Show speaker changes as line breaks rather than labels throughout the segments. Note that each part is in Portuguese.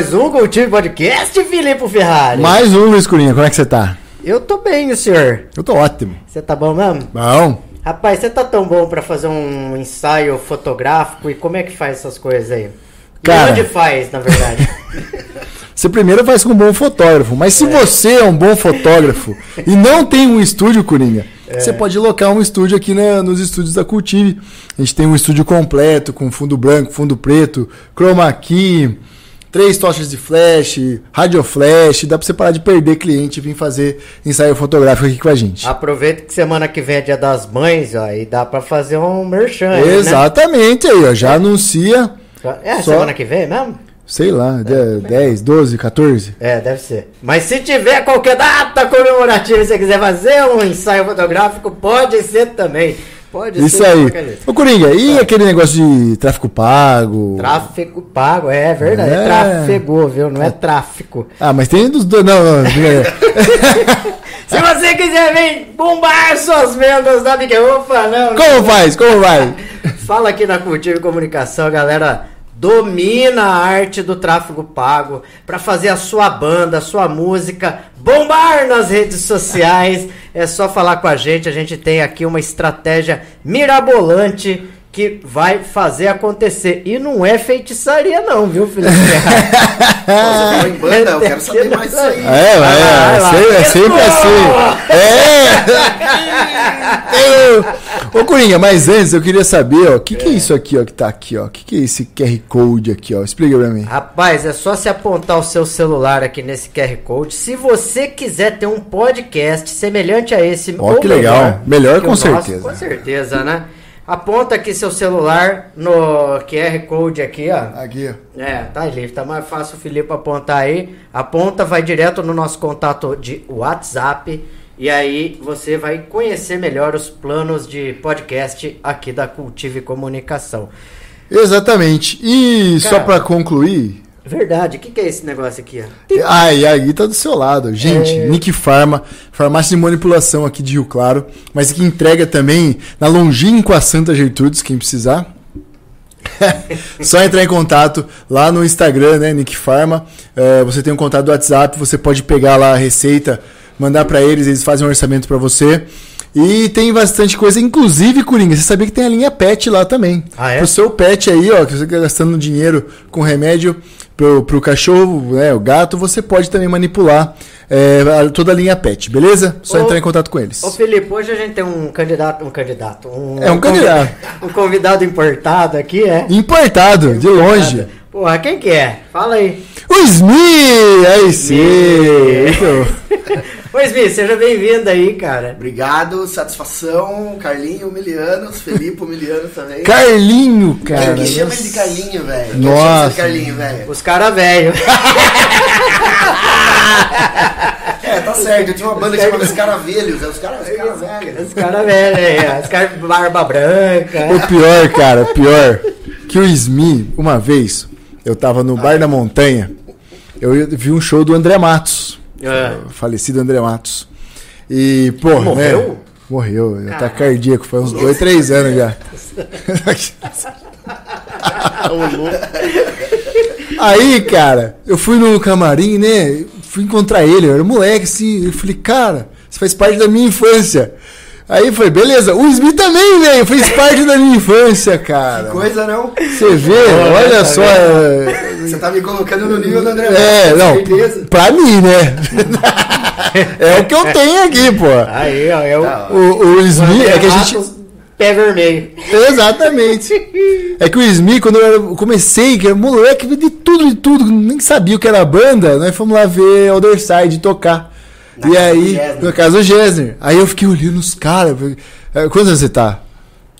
mais um Cultivo Podcast, Filipe Ferrari.
Mais um, Luiz Curinha, como é que você tá?
Eu tô bem, o senhor?
Eu tô ótimo.
Você tá bom mesmo?
Bom.
Rapaz, você tá tão bom pra fazer um ensaio fotográfico e como é que faz essas coisas aí?
Cara...
E onde faz, na verdade?
Você primeiro faz com um bom fotógrafo, mas se é. você é um bom fotógrafo e não tem um estúdio, Coringa, é. você pode locar um estúdio aqui na, nos estúdios da Cultive. A gente tem um estúdio completo, com fundo branco, fundo preto, chroma key, três tochas de flash, radio flash, dá pra você parar de perder cliente e vir fazer ensaio fotográfico aqui com a gente.
Aproveita que semana que vem é dia das mães, ó, e dá pra fazer um merchan.
Exatamente né? aí, ó, já é. anuncia.
É, só... semana que vem mesmo?
Sei lá, é, 10, 12, 14?
É, deve ser. Mas se tiver qualquer data comemorativa e você quiser fazer um ensaio fotográfico, pode ser também. Pode
Isso aí. Ô, Coringa, e é. aquele negócio de tráfico pago?
Tráfico pago, é verdade. É, é tráfego, viu? Não é tráfico.
Ah, mas tem dos dois. Não, não.
Se você quiser vir bombar suas vendas da Big Ufa, não.
Como faz? Como vai?
Fala aqui na Cultivo Comunicação, galera domina a arte do tráfego pago para fazer a sua banda, a sua música bombar nas redes sociais. É só falar com a gente, a gente tem aqui uma estratégia mirabolante que vai fazer acontecer. E não é feitiçaria, não, viu, Felipe
Você em banda, eu quero saber mais disso aí.
É, é, é, sempre, é sempre assim. É! Ô, Corinha, mas antes eu queria saber, ó, o que, que é isso aqui, ó, que tá aqui, ó? O que, que é esse QR Code aqui, ó? Explica pra mim.
Rapaz, é só se apontar o seu celular aqui nesse QR Code. Se você quiser ter um podcast semelhante a esse,
ó, que legal. Melhor, melhor com
certeza.
Nosso,
com certeza, né? Aponta aqui seu celular no QR Code aqui, ó.
Aqui, ó.
É, tá ali, tá mais fácil o Felipe apontar aí. Aponta, vai direto no nosso contato de WhatsApp. E aí você vai conhecer melhor os planos de podcast aqui da Cultive Comunicação.
Exatamente. E só
Cara.
pra concluir.
Verdade, o que, que é esse negócio aqui, ó?
Ai, aí tá do seu lado. Gente,
É.
Nick Pharma, farmácia de manipulação aqui de Rio Claro, mas que entrega também na longínqua Santa Gertrudes, quem precisar. Só entrar em contato lá no Instagram, né, Nick Pharma. É, você tem um contato do WhatsApp, você pode pegar lá a receita, mandar pra eles, eles fazem um orçamento pra você. E tem bastante coisa, inclusive, Coringa, você sabia que tem a linha pet lá também.
Ah, é?
Pro seu pet aí, ó, que você tá gastando dinheiro com remédio pro, pro cachorro, né, o gato, você pode também manipular é, toda a linha pet, beleza? Só
Ô,
entrar em contato com eles.
Ô Felipe, hoje a gente tem um candidato, um candidato, um,
É um candidato.
Um convidado importado aqui, é?
Importado, de longe.
Porra, quem que é? Fala aí.
O Smi! Aí sim!
Ô Smith, seja bem-vindo aí, cara.
Obrigado, satisfação. Carlinho Milianos, Felipe Miliano também.
Carlinho, cara.
Quem que chama ele de. Carlinho, velho? Quem
Nossa.
chama ele de Carlinho, velho?
Os caras velho.
É, tá certo. Eu tinha uma banda que chamava Os Caravelhos. É os caras os cara velhos.
Os caras velho aí, os caras barba branca.
O pior, cara, pior, que o Smi, uma vez, eu tava no Bar da Montanha, eu vi um show do André Matos.
É.
o falecido André Matos. E, pô,
Morreu?
né? Morreu, tá
Caralho.
cardíaco, foi uns dois, três anos já. Aí, cara, eu fui no camarim, né? Fui encontrar ele, eu era moleque, assim. Eu falei, cara, você faz parte da minha infância. Aí foi, beleza. O Smith também, velho, fez parte da minha infância, cara.
Coisa não.
Você vê, olha
tá
só. é,
Você tá me colocando no nível do André
É, não,
certeza.
pra mim, né? É o que eu tenho aqui, pô.
Aí, ó, é o.
Tá, ó.
O, o Smith, é que a gente.
Pé vermelho.
Exatamente. É que o Smith, quando eu comecei, que era moleque, vi de tudo, de tudo, nem sabia o que era banda, nós fomos lá ver Alderside tocar.
Na
e aí, na casa do Gessner. Aí eu fiquei olhando os caras. "É, Quantos anos você tá?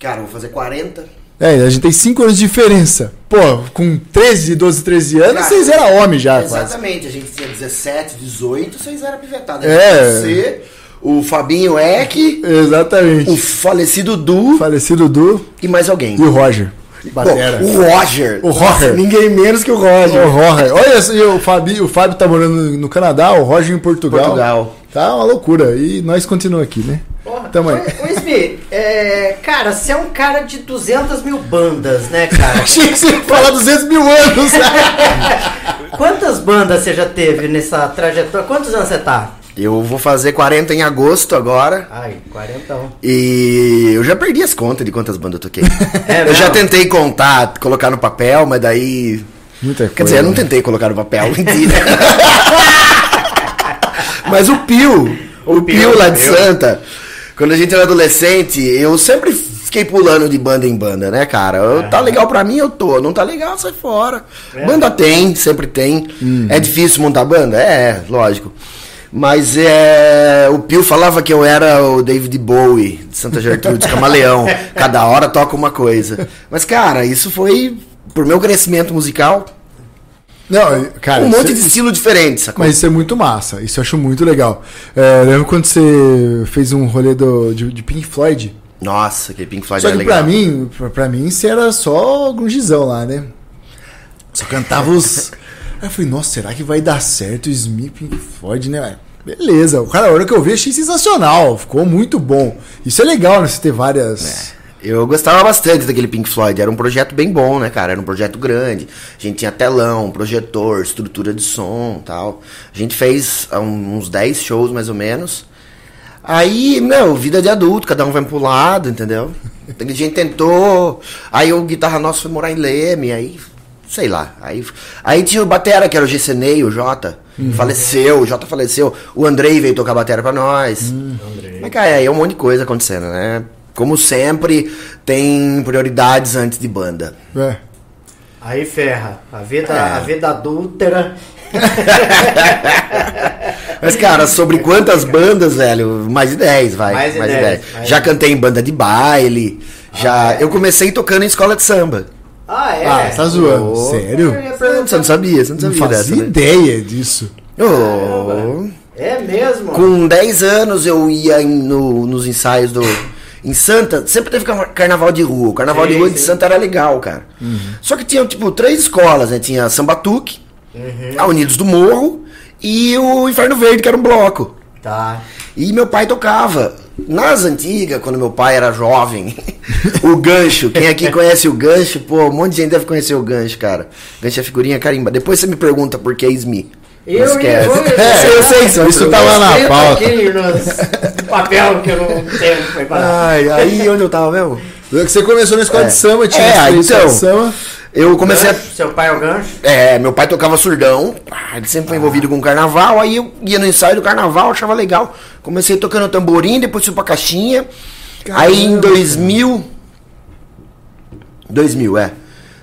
Cara, eu vou fazer 40.
É, a gente tem 5 anos de diferença. Pô, com 13, 12, 13 anos,
Cara,
vocês eram homem já, quase.
Exatamente, a gente tinha 17, 18, vocês eram pivetados.
É.
Você, o Fabinho Eck,
Exatamente.
o falecido Du
Falecido Du
e mais alguém.
e o Roger. Batera.
o Roger.
O Roger.
Ninguém menos que o
O
Roger.
Roger. Olha, só, o Fábio, o Fábio tá morando no Canadá, o Roger em Portugal.
Portugal.
Tá uma loucura. E nós continuamos aqui, né?
Porra,
Tamo aí.
Ô, ô, Smith, é, cara, você é um cara de 200 mil bandas, né, cara?
Achei que você ia falar 200 mil anos.
Quantas bandas você já teve nessa trajetória? Quantos anos você tá?
Eu vou fazer 40 em agosto agora.
Ai, quarentão.
E eu já perdi as contas de quantas bandas eu toquei.
É
eu já tentei contar, colocar no papel, mas daí.
Muita coisa.
Quer dizer, eu não
né?
tentei colocar no papel, mentira. Mas o Pio, o,
O
Pio,
Pio,
lá de
Pio.
Santa, quando a gente era adolescente, eu sempre fiquei pulando de banda em banda, né, cara? Eu- Tá legal pra mim, eu tô. Não tá legal, sai fora.
É.
Banda tem, sempre tem.
Uhum.
É difícil montar banda? É, lógico. Mas é, o Pio falava que eu era o David Bowie de Santa Gertrudes, camaleão. Cada hora toca uma coisa. Mas, cara, isso foi por meu crescimento musical.
Não, cara.
um monte
é-
de estilo diferente, sacou?
Mas isso é muito massa. Isso eu acho muito legal. É, lembro quando você fez um rolê do, de, de Pink Floyd.
Nossa, aquele Pink Floyd
Só
era
que
legal.
pra mim, pra, pra mim, você era só grungizão lá, né? Só cantava os. Aí eu falei, nossa, será que vai dar certo o Smith Pink Floyd, né? Beleza, o cara, a hora que eu vi, achei sensacional. Ficou muito bom. Isso é legal, né? Você ter várias.
Eu gostava bastante daquele Pink Floyd. Era um projeto bem bom, né, cara? Era um projeto grande. A gente tinha telão, projetor, estrutura de som tal. A gente fez ah, uns 10 shows, mais ou menos. Aí, meu, vida de adulto, cada um vai pro lado, entendeu? A gente tentou. Aí o guitarra nosso foi morar em Leme, aí. Sei lá. Aí, aí tinha o Batera, que era o GCNEI, o Jota. Faleceu, o Jota faleceu. O Andrei veio tocar batera pra nós. Mas, cara, aí é um monte de coisa acontecendo, né? Como sempre, tem prioridades antes de banda.
É.
Aí ferra. A vida,
É.
a vida adúltera.
Mas, cara, sobre quantas bandas, velho? Mais de 10, vai.
Mais de 10, mais
Já cantei em banda de baile. Já, eu comecei tocando em escola de samba.
Ah, é?
Ah, tá zoando.
Ô,
Sério?
Você não sabia, você não
Não
sabia dessa,
fazia
né?
ideia disso.
Ô,
É mesmo?
Com 10 anos eu ia em- no- nos ensaios do. Em Santa, sempre teve car- carnaval de rua. O carnaval
Sim,
de rua de
sim.
Santa era legal, cara. Só que tinha, tipo, três escolas, né? Tinha Sambatuque, a Unidos do Morro e o Inferno Verde, que era um bloco.
Tá.
E meu pai tocava. Nas antigas, quando meu pai era jovem, o gancho. Quem aqui conhece o gancho, pô, um monte de gente deve conhecer o gancho, cara. Gancho é figurinha carimba. Depois você me pergunta por que Ismi. Não
Eu
esquece.
eu- eu-
É, eu sei, isso,
isso tá lá na pauta.
aqui nos- papel que eu não tenho preparado.
Ai, aí onde eu tava mesmo?
Você começou na escola
É.
de samba, tinha
É, então.
de samba.
Eu comecei a.
Seu pai é o gancho?
É, meu pai tocava surdão, ah, ele sempre foi envolvido com carnaval, aí eu ia no ensaio do carnaval, achava legal. Comecei tocando tamborim, depois fui pra caixinha. aí em
Caramba,
2000. 2000, é.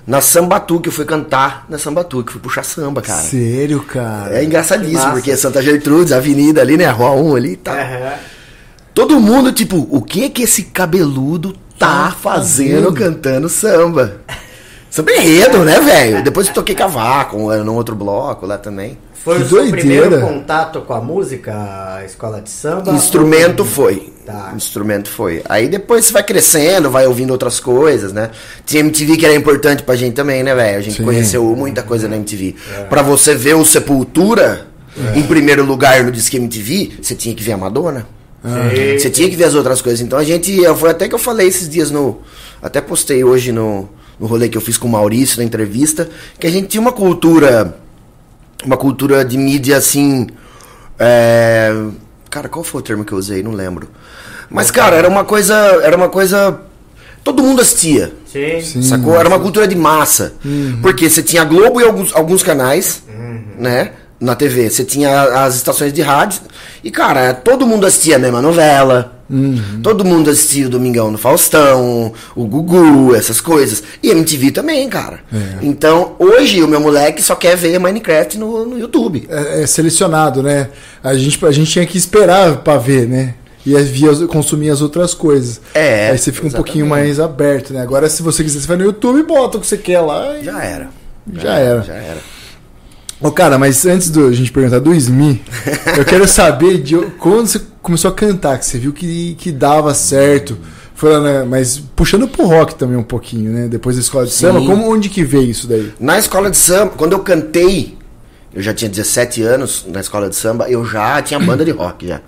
Na Sambatu, que eu fui cantar na Sambatu, que fui puxar samba, cara.
Sério, cara.
É engraçadíssimo, porque Santa Gertrudes, a avenida ali, né? a Rua 1 ali e tal.
Aham.
Todo mundo, tipo, o que que esse cabeludo tá fazendo
fazendo?
cantando samba? Samba enredo, né, velho? Depois eu toquei cavaco, num outro bloco lá também.
Foi
Que
o seu primeiro contato com a música, a escola de samba?
Instrumento foi.
Tá.
Instrumento foi. Aí depois você vai crescendo, vai ouvindo outras coisas, né? Tinha MTV que era importante pra gente também, né, velho? A gente
Sim.
conheceu muita coisa na MTV.
É.
Pra você ver o Sepultura, em primeiro lugar no Disque MTV, você tinha que ver a Madonna.
Sim.
Você tinha que ver as outras coisas. Então a gente. Foi até que eu falei esses dias no. Até postei hoje no, no rolê que eu fiz com o Maurício na entrevista. Que a gente tinha uma cultura. Uma cultura de mídia assim. é, cara, qual foi o termo que eu usei? Não lembro. Mas, cara, era uma coisa. Era uma coisa. Todo mundo assistia.
Sim.
Sim.
Sacou? Era uma cultura de massa. Porque você tinha a Globo e alguns, alguns canais, né? Na TV. Você tinha as estações de rádio. E, cara, todo mundo assistia a mesma novela. Todo mundo assistia o Domingão no Faustão, o Gugu, essas coisas. E MTV também, cara. Então, hoje o meu moleque só quer ver Minecraft no, no YouTube.
É, é selecionado, né? A gente, a gente tinha que esperar pra ver, né? E via, consumir as outras coisas.
É,
Aí você fica um
exatamente.
pouquinho mais aberto, né? Agora, se você quiser, você vai no YouTube bota o que você quer lá. E...
Já era.
Já era.
Já era.
Ô, cara, mas antes do a gente perguntar do SMI, eu quero saber de quando você começou a cantar, que você viu que, que dava certo. Foi lá? Mas puxando pro rock também um pouquinho, né? Depois da escola de
Sim.
samba, como, onde que veio isso daí?
Na escola de samba, quando eu cantei, eu já tinha 17 anos na escola de samba, eu já tinha banda de rock já.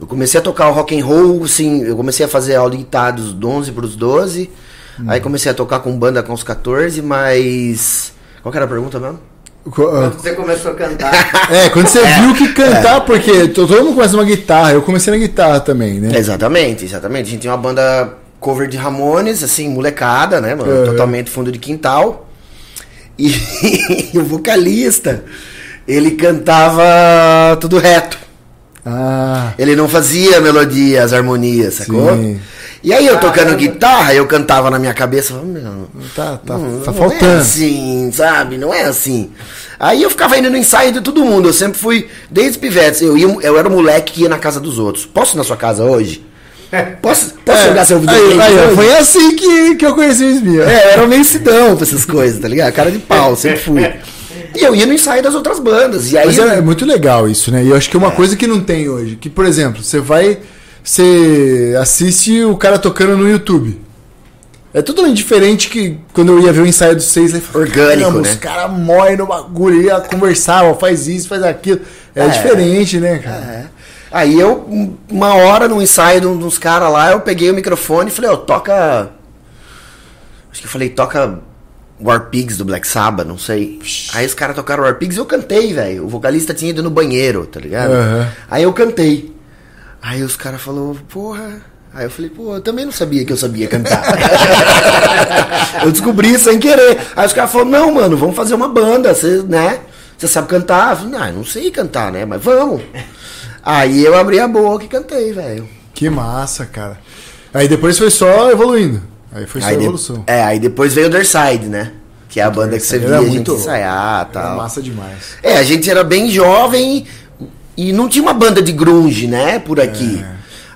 Eu comecei a tocar o rock and roll, assim, eu comecei a fazer aula de guitarra dos 11 pros 12. Aí comecei a tocar com banda com os 14, mas qual que era a pergunta mesmo?
Ah,
Quando você começou a cantar.
É, quando você viu que cantar, porque to- todo mundo começa uma guitarra, eu comecei na guitarra também, né?
Exatamente, exatamente. A gente tinha uma banda cover de Ramones, assim, molecada, né, mano?
Uhum.
Totalmente fundo de quintal. E, o vocalista, ele cantava tudo reto.
Ah,
Ele não fazia melodia, as harmonias, sacou?
Sim.
E aí eu tocando
Caramba.
guitarra, eu cantava na minha cabeça, falava, meu,
tá, tá,
não,
tá
não
faltando.
é assim, sabe? Não é assim. Aí eu ficava indo no ensaio de todo mundo, eu sempre fui, desde pivetes, eu, ia, eu era o moleque que ia na casa dos outros. Posso ir na sua casa hoje? Posso, posso jogar seu
É. aí,
videogame
aí,
hoje?
Foi assim que, que eu conheci o SMI. ó.
É, eu era um mensidão pra essas coisas, tá ligado? Cara de pau, sempre fui. E eu ia no ensaio das outras bandas. E aí.
Mas é, é muito legal isso, né? E eu acho que é uma coisa que não tem hoje. Que, por exemplo, você vai. Você assiste o cara tocando no YouTube. É totalmente diferente que quando eu ia ver o ensaio dos seis, aí falava,
Orgânico,
"Caramba,
né?"
Os caras morrem no bagulho, ia conversar, ó, faz isso, faz aquilo. É,
É.
diferente, né, cara?
É. Aí eu, um- uma hora no ensaio de um- dos caras lá, eu peguei o microfone e falei, ó, toca. Acho que eu falei, toca War Pigs do Black Sabbath, não sei. Aí os caras tocaram War Pigs e eu cantei, velho. O vocalista tinha ido no banheiro, tá ligado?
Aham.
Aí eu cantei. Aí os caras falaram, porra. Aí eu falei, pô, eu também não sabia que eu sabia cantar. eu descobri sem querer. Aí os caras falaram, não, mano, vamos fazer uma banda, você, né? Você sabe cantar? Eu falei, não, eu não sei cantar, né? Mas vamos. Aí eu abri a boca e cantei, velho.
Que massa, cara. Aí depois foi só evoluindo. Aí foi só
Aí de-
evolução.
É, aí depois veio o Other Side, né? Que é a banda que você via
Era
a gente
muito-
ensaiar e
Era
tal.
massa demais.
É, a gente era bem jovem e não tinha uma banda de grunge, né, por aqui.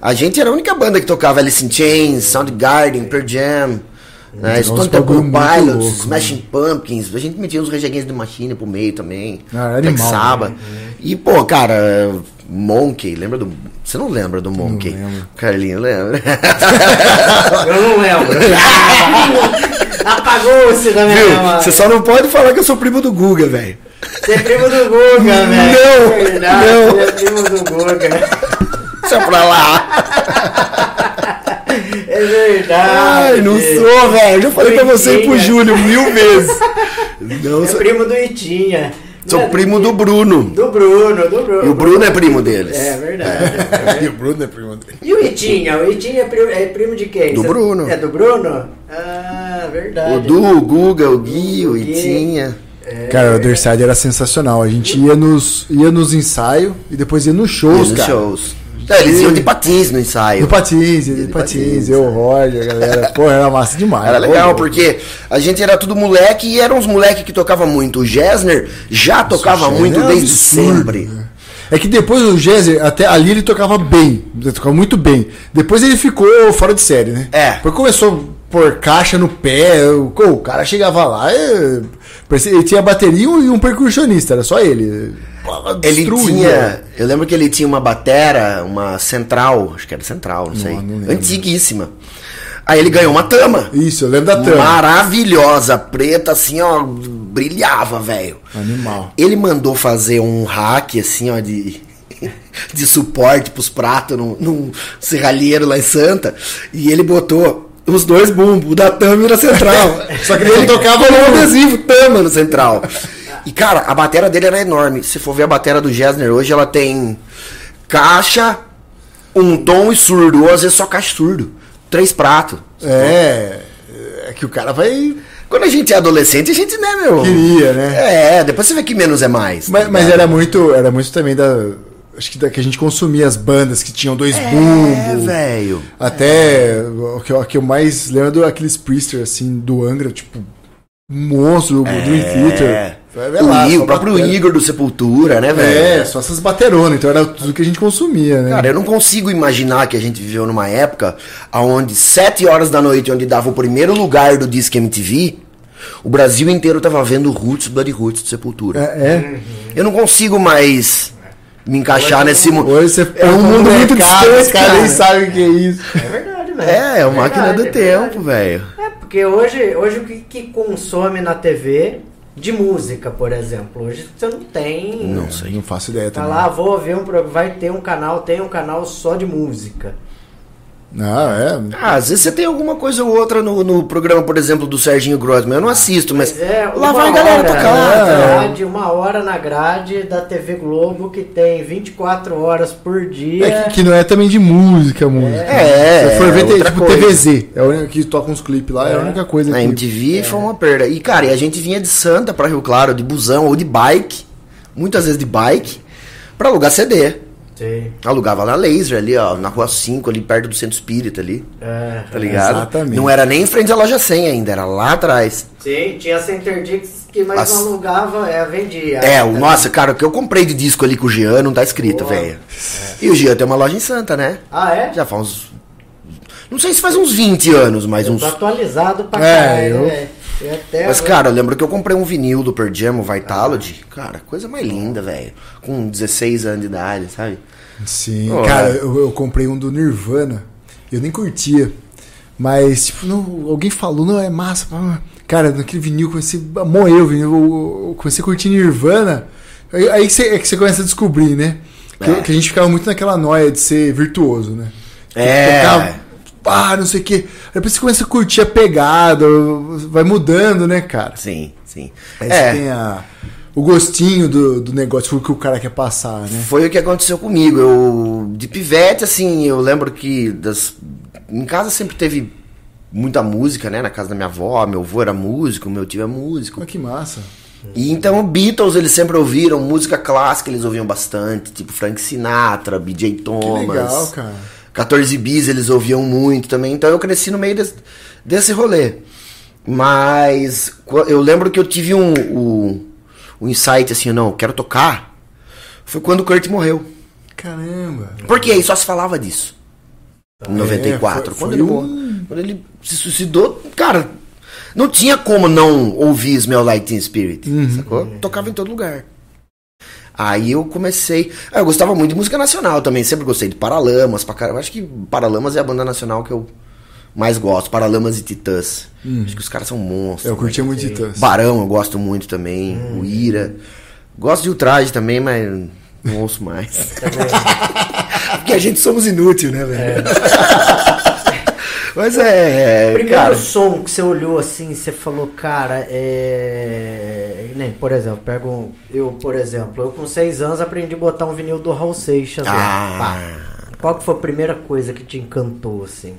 A gente era a única banda que tocava Alice in Chains, Soundgarden, Pearl Jam, né, Stone Temple Pilots,
louco, né?
Smashing Pumpkins. A gente metia uns rejeguinhos de machine pro meio também.
Ah,
Black
animal,
Sabbath. E, pô, cara, Monkey, lembra do... Você não lembra do Monkey?
lembro.
Carlinho, lembra?
Eu não lembro. Apagou-se da minha
Viu? Você só não pode falar que eu sou primo do Guga, velho.
Você é primo do Guga, velho.
Não,
É
não.
Você é primo do Guga.
Só pra lá.
É verdade.
Ai, não sou, velho. Já falei pra você e pro. Júlio mil vezes. Não,
É
sou,
primo do Itinha.
Sou
é
primo do Bruno.
Do Bruno, do Bruno.
E o Bruno é primo deles.
É verdade.
E o Bruno é primo dele.
E o Itinha? O Itinha é primo, é primo de quem?
Do Bruno.
É do Bruno? Ah, verdade.
O Du, o Guga, o Gui, o. Itinha.
Cara, o Other Side era sensacional. A gente ia nos, ia nos ensaios e depois ia nos shows,
nos
cara.
shows. É, eles iam de patins no ensaio.
No patins, de
de
patins,
patins,
eu, o Roger, a galera. Pô, era massa demais.
Era legal,
Pô,
porque a gente era tudo moleque e eram uns moleque que tocava muito. O Gessner já tocava
Nossa,
muito
era
desde
absurdo,
sempre.
né? É que depois o Jezer, até ali ele tocava bem, ele tocava muito bem. Depois ele ficou fora de série, né?
É.
Depois começou a pôr caixa no pé, o, cara chegava lá, é, parecia- ele tinha bateria e um percussionista, era só ele.
Ele tinha. Eu lembro que ele tinha uma batera, uma central, acho que era central, não sei.
não
antiguíssima. Aí ele ganhou uma tama.
Isso, eu lembro da Tama.
Maravilhosa, preta, assim, ó, brilhava, velho.
Animal.
Ele mandou fazer um hack, assim, ó, de, de suporte pros pratos num, num serralheiro lá em Santa. E ele botou os dois bumbos, o da Tama e o da Central. Só que ele tocava no adesivo Tama no Central. E, cara, a bateria dele era enorme. Se for ver a bateria do Gessner hoje, ela tem caixa, um tom e surdo. Ou às vezes só caixa e surdo. Três pratos.
É, é que o cara vai.
Quando a gente é adolescente, a gente, né, meu?
Queria, né?
É, depois você vê que menos é mais. tá
Mas, mas
ligado?
era muito, era muito também da. Acho que da que a gente consumia as bandas que tinham dois
É,
bumbos.
velho.
Até o que, eu- o que eu mais lembro é aqueles Priester, assim, do Angra, tipo, monstro, o Dream Theater. Vai ver
O,
lá,
I-
só
o próprio
batera.
Igor do Sepultura, né, velho?
É, só essas bateronas, então era tudo que a gente consumia, né?
Cara, eu não consigo imaginar que a gente viveu numa época onde sete horas da noite, onde dava o primeiro lugar do Disque MTV, o Brasil inteiro tava vendo Roots, Bloody Roots do Sepultura.
é, é.
Eu não consigo mais me encaixar nesse mundo.
Hoje você
É um mundo muito
mercado,
distante,
os caras
cara.
nem sabem o que é isso.
É verdade, velho.
É, é uma máquina do
é
tempo, velho.
É, porque hoje, hoje o que, que consome na TV de música, por exemplo? Hoje você não tem.
Não sei.
Não faço ideia
Tá
também.
lá, vou ver um programa. Vai ter um canal, tem um canal só de música.
Não, é.
Ah, às vezes você tem alguma coisa ou outra no, no programa, por exemplo, do Serginho Grossman. Eu não assisto, mas,
é,
lá vai a galera
hora
tocar.
na
cara.
grade, uma hora na grade da TV Globo que tem 24 horas por dia.
É que, que não é também de música, música.
É,
Se for ver,
é
tipo
coisa.
TVZ. É a única que toca uns clipes lá, é. a única coisa
Na
que.
MTV foi uma perda. E, cara, e a gente vinha de Santa pra Rio Claro, de busão ou de bike, muitas vezes de bike, pra alugar CD.
Sim.
Alugava na Laser ali, ó, na rua 5, ali perto do Centro Espírita ali.
É.
Tá ligado?
Exatamente.
Não era nem em frente à loja 100 ainda, era lá atrás.
Sim, tinha Center Dix que mais
As-
não alugava, é, vendia.
É, o, nossa, cara, o que eu comprei de disco ali com o Jean não tá escrito, velho. E o Jean tem uma loja em Santa, né?
Ah, é?
Já faz uns. Não sei se faz uns 20 anos, mas
Eu
uns.
tô atualizado pra
É,
caralho,
eu-
né? Até
Mas, cara, eu lembro que eu comprei um vinil do Pearl Jam, o Vitalogy. Cara, coisa mais linda, velho. Com 16 anos de idade, sabe?
Sim,
Pô,
cara,
é.
eu, eu comprei um do Nirvana. Eu nem curtia. Mas, tipo, não, alguém falou, não, é massa. ah, Cara, naquele vinil, comecei a moer o vinil. Eu, eu comecei a curtir Nirvana. Aí, aí que você, é que você começa a descobrir, né? Que,
É.
que a gente ficava muito naquela noia de ser virtuoso, né?
É.
Tocava, ah, não sei o quê. Aí depois você começa a curtir a pegada, vai mudando, né, cara?
Sim, sim.
Aí você
É,
tem a, o gostinho do, do negócio, o que o cara quer passar, né?
foi o que aconteceu comigo. Eu, de pivete, assim, eu lembro que das, em casa sempre teve muita música, né? Na casa da minha avó, meu avô era músico, meu tio é músico.
Olha que massa.
E então Beatles eles sempre ouviram, música clássica eles ouviam bastante, tipo Frank Sinatra, BJ
Que
Thomas.
legal, cara.
14 bis eles ouviam muito também, então eu cresci no meio desse, desse rolê. Mas eu lembro que eu tive um, um, um insight assim, não, eu quero tocar. Foi quando o Kurt morreu.
Caramba.
Porque aí só se falava disso. Em 94.
É, foi-
quando,
foi
ele,
um-
morreu- quando ele se suicidou, cara, não tinha como não ouvir Smell Like Teen Spirit,
Uhum.
sacou? Tocava em todo lugar. Aí eu comecei. Ah, eu gostava muito de música nacional também, sempre gostei de Paralamas, pra caramba. Acho que Paralamas é a banda nacional que eu mais gosto. Paralamas e Titãs. Acho que os caras são monstros.
Eu curtia
né?
muito Titãs.
Barão eu gosto muito também. O Ira. Gosto de Ultraje também, mas não ouço mais. Porque a gente somos inúteis, né, velho? Mas é. é,
Primeiro
cara,
som que você olhou assim, você falou, cara, é. Nem, por exemplo, pego um- eu, por exemplo, eu com seis anos aprendi a botar um vinil do Raul Seixas. lá.
Ah.
Pá. Qual que foi a primeira coisa que te encantou, assim?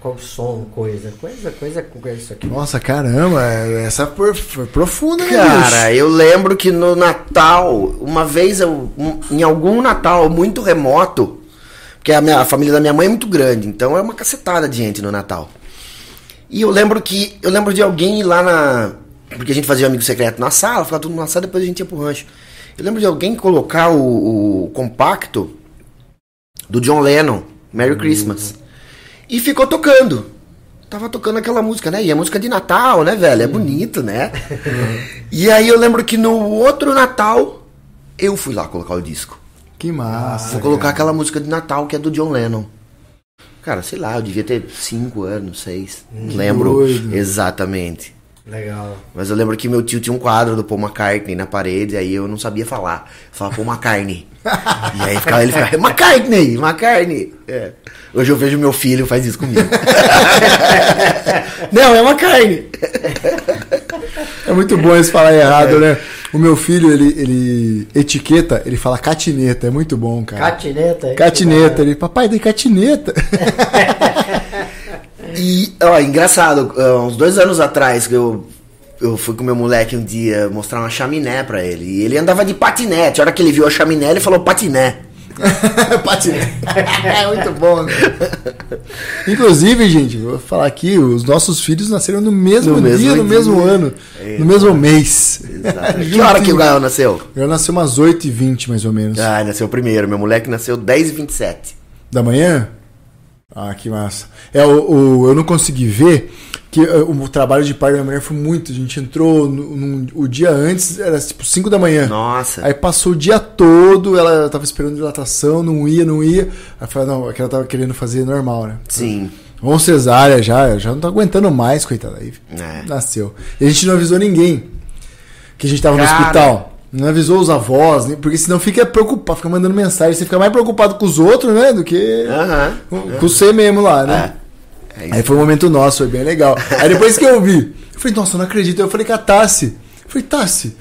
Qual som, coisa? Coisa, coisa, coisa isso aqui.
Nossa, caramba, essa por- foi profunda, né,
Cara, eu lembro que no Natal, uma vez eu, em algum Natal muito remoto, porque a, minha, a família da minha mãe é muito grande, então é uma cacetada de gente no Natal. E eu lembro que eu lembro de alguém ir lá na, porque a gente fazia amigo secreto na sala, ficava tudo na sala, depois a gente ia pro rancho. Eu lembro de alguém colocar o, o compacto do John Lennon, Merry Christmas. E ficou tocando. Tava tocando aquela música, né? E é música de Natal, né, velho? É bonito, né? e aí eu lembro que no outro Natal, eu fui lá colocar o disco.
Que massa.
Vou colocar
cara.
aquela música de Natal que é do John Lennon. Cara, sei lá, eu devia ter 5 anos, 6. Não lembro
doido.
exatamente.
Legal.
Mas eu lembro que meu tio tinha um quadro do Paul McCartney na parede, aí eu não sabia falar. Eu falava Paul McCartney. e aí ficava, ele ficava, McCartney, McCartney. É. Hoje eu vejo meu filho faz isso comigo. não, é McCartney.
É muito bom eles falar errado, né? O meu filho, ele, ele etiqueta, ele fala catineta, é muito bom, cara.
Catineta? hein?
Catineta, ele, papai, tem catineta.
E, ó, engraçado, uns dois anos atrás que eu, eu fui com meu moleque um dia mostrar uma chaminé pra ele. E ele andava de patinete. A hora que ele viu a chaminé, ele falou patiné.
Patineta. É muito bom, né? Inclusive, gente, vou falar aqui, os nossos filhos nasceram no mesmo
No mesmo
dia, no
dia.
mesmo ano, no mesmo mês.
Exato. que hora que o Gael nasceu?
Eu nasci umas 8h20, mais ou menos.
Ah, nasceu primeiro. Meu moleque nasceu 10 e 27
Da manhã? Ah, que massa. É, o, o- eu não consegui ver que eh, o, trabalho de pai da minha mulher foi muito. A gente entrou no, num- o dia antes, era tipo 5 da manhã.
Nossa.
Aí passou o dia todo, ela tava esperando dilatação, não ia, não ia. Aí falei, não, é que ela tava querendo fazer normal, né?
Sim.
Vamos cesárea já, já não tô aguentando mais, coitada. Aí
É.
nasceu. E a gente não avisou ninguém que a gente tava no
Cara.
hospital. Não avisou os avós, nem- porque senão fica preocupado, fica mandando mensagem. Você fica mais preocupado com os outros, né? Do que com, com você mesmo lá, né?
É isso.
Aí foi um momento nosso, foi bem legal. Aí depois que eu vi, eu falei, nossa, eu não acredito. Eu falei com a Tassi. Eu falei, Tassi,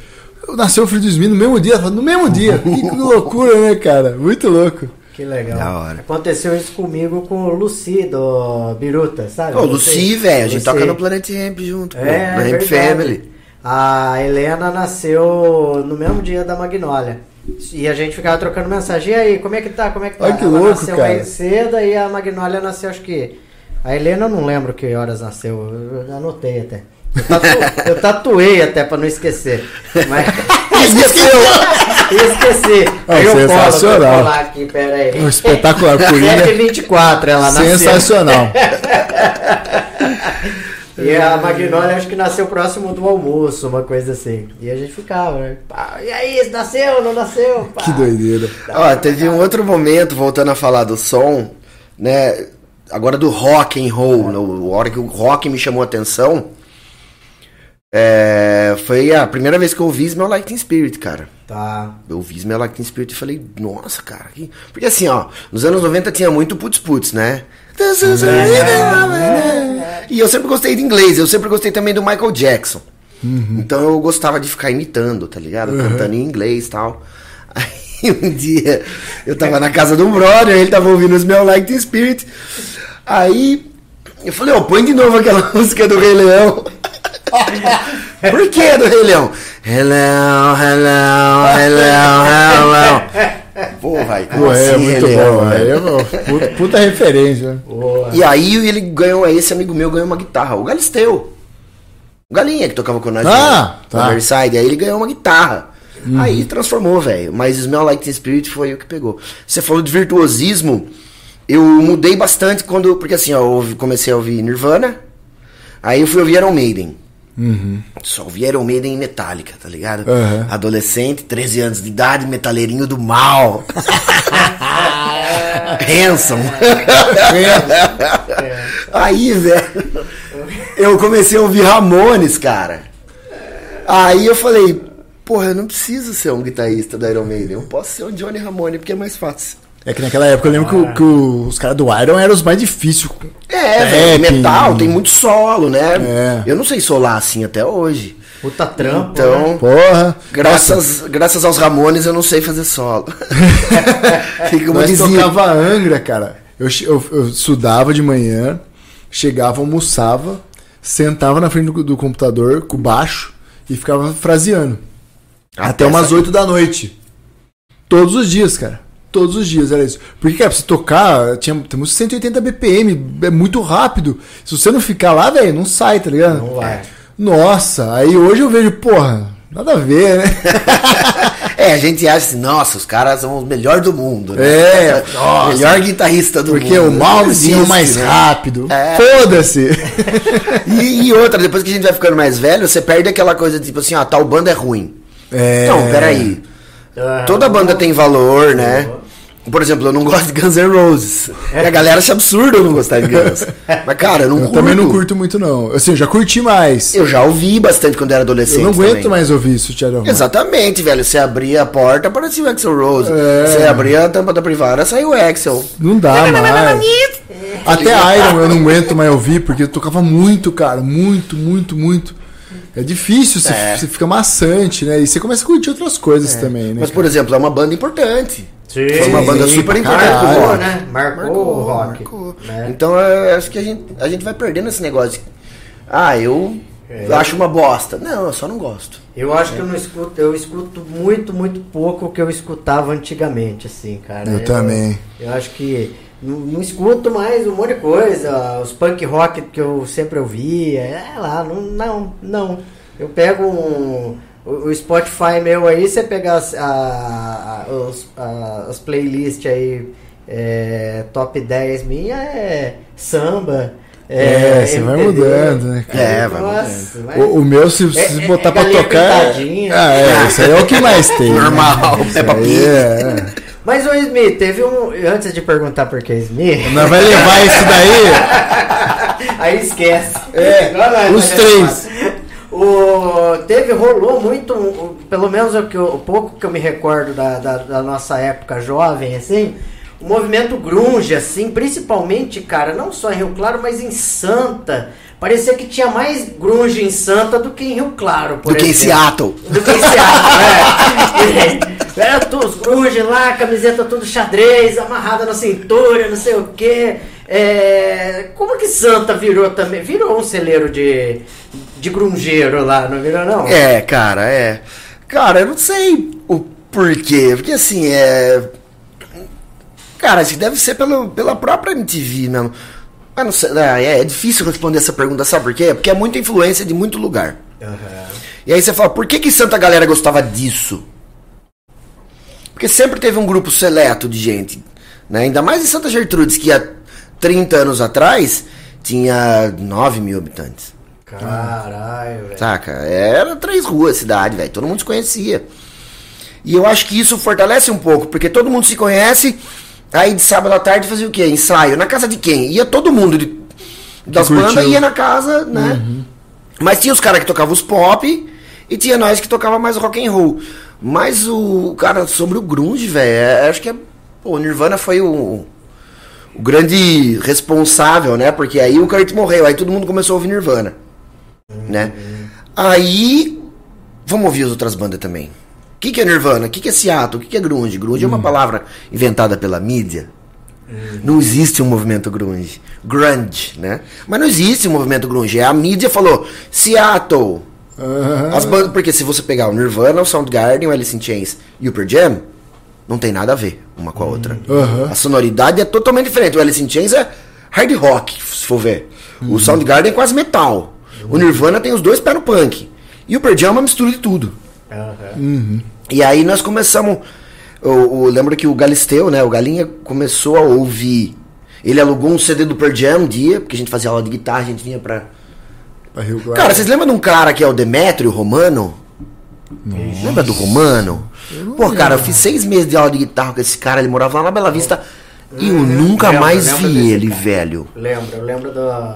nasceu o filho do Smith no mesmo dia? No mesmo dia. Que, que loucura, né, cara? Muito louco.
Que legal.
Da hora.
Aconteceu isso comigo com o Lucy do Biruta, sabe?
Ô, Lucy, velho, a gente
Lucy.
toca no Planet Ramp junto, pô,
É,
na Ramp
verdade.
Family.
A Helena nasceu no mesmo dia da Magnólia. E a gente ficava trocando mensagem. E aí, como é que tá? Como é que tá?
Olha que
Ela
louco,
nasceu
cara.
mais cedo e a Magnólia nasceu, acho que. A Helena eu não lembro que horas nasceu. Eu anotei até. Eu, tatu- eu tatuei até pra não esquecer. Mas.
Esqueceu!
Esqueci.
Ah,
Aí eu colo,
sensacional.
vou colar aqui, pera aí.
Um espetacular, Coringa.
7h24 ela nasceu.
Sensacional.
E a Magnólia acho que nasceu próximo do almoço, uma coisa assim. E a gente ficava, né? Pá, e aí, nasceu, não nasceu? Pá.
Que doideira.
Ó, teve um outro momento, voltando a falar do som, né? Agora do rock and roll, né, a hora que o rock me chamou a atenção, é, foi a primeira vez que eu ouvi Smell Like Teen Spirit, cara.
Tá.
Eu ouvi Smell Like Teen Spirit e falei, nossa, cara. Que... Porque assim, ó, nos anos 90 tinha muito putz putz, né? E eu sempre gostei de inglês, eu sempre gostei também do Michael Jackson. Então eu gostava de ficar imitando, tá ligado? Cantando em inglês e tal. Aí um dia eu tava na casa um brother, ele tava ouvindo os Like Teen Spirit. Aí eu falei, ó, põe de novo aquela música do Rei Leão. Por que do Rei Leão? Hello, hello, hello, hello. Pô, vai,
Pô, é
assim,
muito
Leão,
bom,
velho?
velho. Puta, puta referência.
Boa.
E aí ele ganhou, esse amigo meu ganhou uma guitarra, o Galisteu. O Galinha que tocava com nós
Ah,
no,
tá. Uhum.
no Riverside, aí ele ganhou uma guitarra. Aí transformou, velho. Mas Smell Like Teen Spirit foi o que pegou. Você falou de virtuosismo. eu mudei bastante quando. Porque assim, ó, eu ouvi- comecei a ouvir Nirvana. Aí eu fui ouvir Iron Maiden. Só ouvi Iron Maiden e Metallica, tá ligado?
Aham.
Adolescente, 13 anos de idade, metaleirinho do mal. Hanson. Aí, velho, eu comecei a ouvir Ramones, cara. Aí eu falei, porra, eu não preciso ser um guitarrista da Iron Maiden, eu posso ser um Johnny Ramone, porque é mais fácil.
É que naquela época eu lembro que, o- que o- os caras do Iron eram os mais difíceis.
É, velho, metal, tem muito solo, né?
É.
Eu não sei solar assim até hoje.
Puta trampo.
Então,
né?
Porra.
graças, graças aos Ramones eu não sei fazer solo. Fica uma
Nós tocava Angra, cara. Eu, eu, eu estudava de manhã, chegava, almoçava, sentava na frente do, do computador com o baixo e ficava fraseando. Até, umas
essa-
8 da noite. Todos os dias, cara. Todos os dias era isso. Porque, cara, pra você tocar, tinha, temos 180 BPM, é muito rápido. Se você não ficar lá, velho, não sai, tá ligado?
Não vai.
Nossa, aí hoje eu vejo, porra, nada a ver, né?
É, a gente acha assim, nossa, os caras são os melhores do mundo, né?
É,
o melhor guitarrista do
Porque
mundo.
o mouse é
Existe,
mais
né?
rápido.
É.
Foda-se.
E, e outra, depois que a gente vai ficando mais velho, você perde aquela coisa tipo assim, ah, tal banda é ruim.
É.
Não, peraí.
Ah,
Toda banda tem valor, né? Por exemplo, eu não gosto de Guns N' Roses. E a galera acha absurdo eu não gostar de Guns. Mas, cara, eu não
Eu
curto.
também não curto muito, não. Assim, eu já curti mais.
Eu já ouvi bastante quando era adolescente.
Eu não aguento
também.
mais ouvir isso, Thiago.
Exatamente, velho. Você abria a porta, parecia o Axel Rose.
É.
Você abria a tampa da privada, saiu o Axel.
Não dá mais. Até Iron eu não aguento mais ouvir, porque eu tocava muito, cara. Muito, muito, muito. É difícil, você,
É.
você fica maçante, né? E você começa a curtir outras coisas também, né?
Mas, por exemplo, é uma banda importante.
Sim,
Foi uma banda super importante.
Marcou,
rock.
né? Marcou, o rock.
marcou.
né?
Então, eu acho que a gente, a gente vai perdendo esse negócio. Ah, eu
É.
acho uma bosta. Não, eu só não gosto.
Eu acho que eu não escuto, eu escuto muito, muito pouco o que eu escutava antigamente, assim, cara.
Eu também.
Eu acho que não, não escuto mais um monte de coisa, os punk rock que eu sempre ouvia, é lá, não, não, não. Eu pego um, o, o Spotify meu aí, você pegar as, a- a- os- a- as playlists aí, é, top 10 minha é samba.
É, você vai mudando, né, cara?
É, vai
Nossa, vai-
O, o meu, se, se
É- é-
botar
é
pra tocar. Ah, é, isso aí é o que mais tem. né?
Normal,
Isso
Peppa Pig.
é, é.
Mas o Smith, teve um. Antes de perguntar por que Smith,
Nós vai levar isso daí.
aí esquece.
É,
Igual nós,
os
né?
três.
O, teve, rolou muito, o- pelo menos o, que o pouco que eu me recordo da, da, da nossa época jovem, assim, o movimento grunge, assim, principalmente, cara, não só em Rio Claro, mas em Santa. Parecia que tinha mais grunge em Santa do que em Rio Claro, por
Do que em
exemplo.
Seattle.
Do que em Seattle, é. Era todos grunge lá, camiseta tudo xadrez, amarrada na cintura, não sei o quê. É, como que Santa virou também? Virou um celeiro de, de grungeiro lá, não virou não?
É, cara, é. Cara, eu não sei o porquê. Porque assim, é. Cara, acho que deve ser pelo, pela própria MTV mesmo. Mas não sei, é, é difícil responder essa pergunta, sabe por quê? Porque é muita influência de muito lugar. E aí você fala, por que que Santa Galera gostava disso? Porque sempre teve um grupo seleto de gente, né? Ainda mais em Santa Gertrudes, que há 30 anos atrás tinha 9 mil habitantes.
Caralho, velho.
Saca? Era três ruas a cidade, velho. Todo mundo se conhecia. E eu acho que isso fortalece um pouco, porque todo mundo se conhece. Aí de sábado à tarde fazia o quê? Ensaio. Na casa de quem? Ia todo mundo de- das bandas, ia na casa, né? Mas tinha os caras que tocavam os pop e tinha nós que tocava mais rock and roll. Mas o cara sobre o grunge, velho, é- acho que é, pô, o Nirvana foi o, o grande responsável, né? Porque aí o Kurt morreu, aí todo mundo começou a ouvir Nirvana, né? Aí vamos ouvir as outras bandas também. O que, que é Nirvana? O que, que é Seattle? O que, que é grunge? Grunge é uma palavra inventada pela mídia. Não existe um movimento grunge. Grunge, né? Mas não existe um movimento grunge. A mídia falou Seattle. As bandas, porque se você pegar o Nirvana, o Soundgarden, o Alice in Chains e o Pearl Jam, não tem nada a ver uma com a outra.
Aham.
A sonoridade é totalmente diferente. O Alice in Chains é hard rock, se for ver.
Uhum.
O Soundgarden é quase metal. O Nirvana tem os dois pés no punk. E o Pearl Jam é uma mistura de tudo.
Aham.
E aí nós começamos. Eu, eu lembro que o Galisteu, né? O Galinha começou a ouvir Ele alugou um CD do Pearl Jam um dia, porque a gente fazia aula de guitarra, a gente vinha pra.
Pra Rio Guarda.
Cara, vocês lembram de um cara que é o Demétrio Romano? Lembra do Romano? Pô, cara, eu fiz seis meses de aula de guitarra com esse cara, ele morava lá na Bela Vista. E eu nunca
lembro,
mais
lembro
vi ele,
cara.
velho.
Lembro, eu lembro do,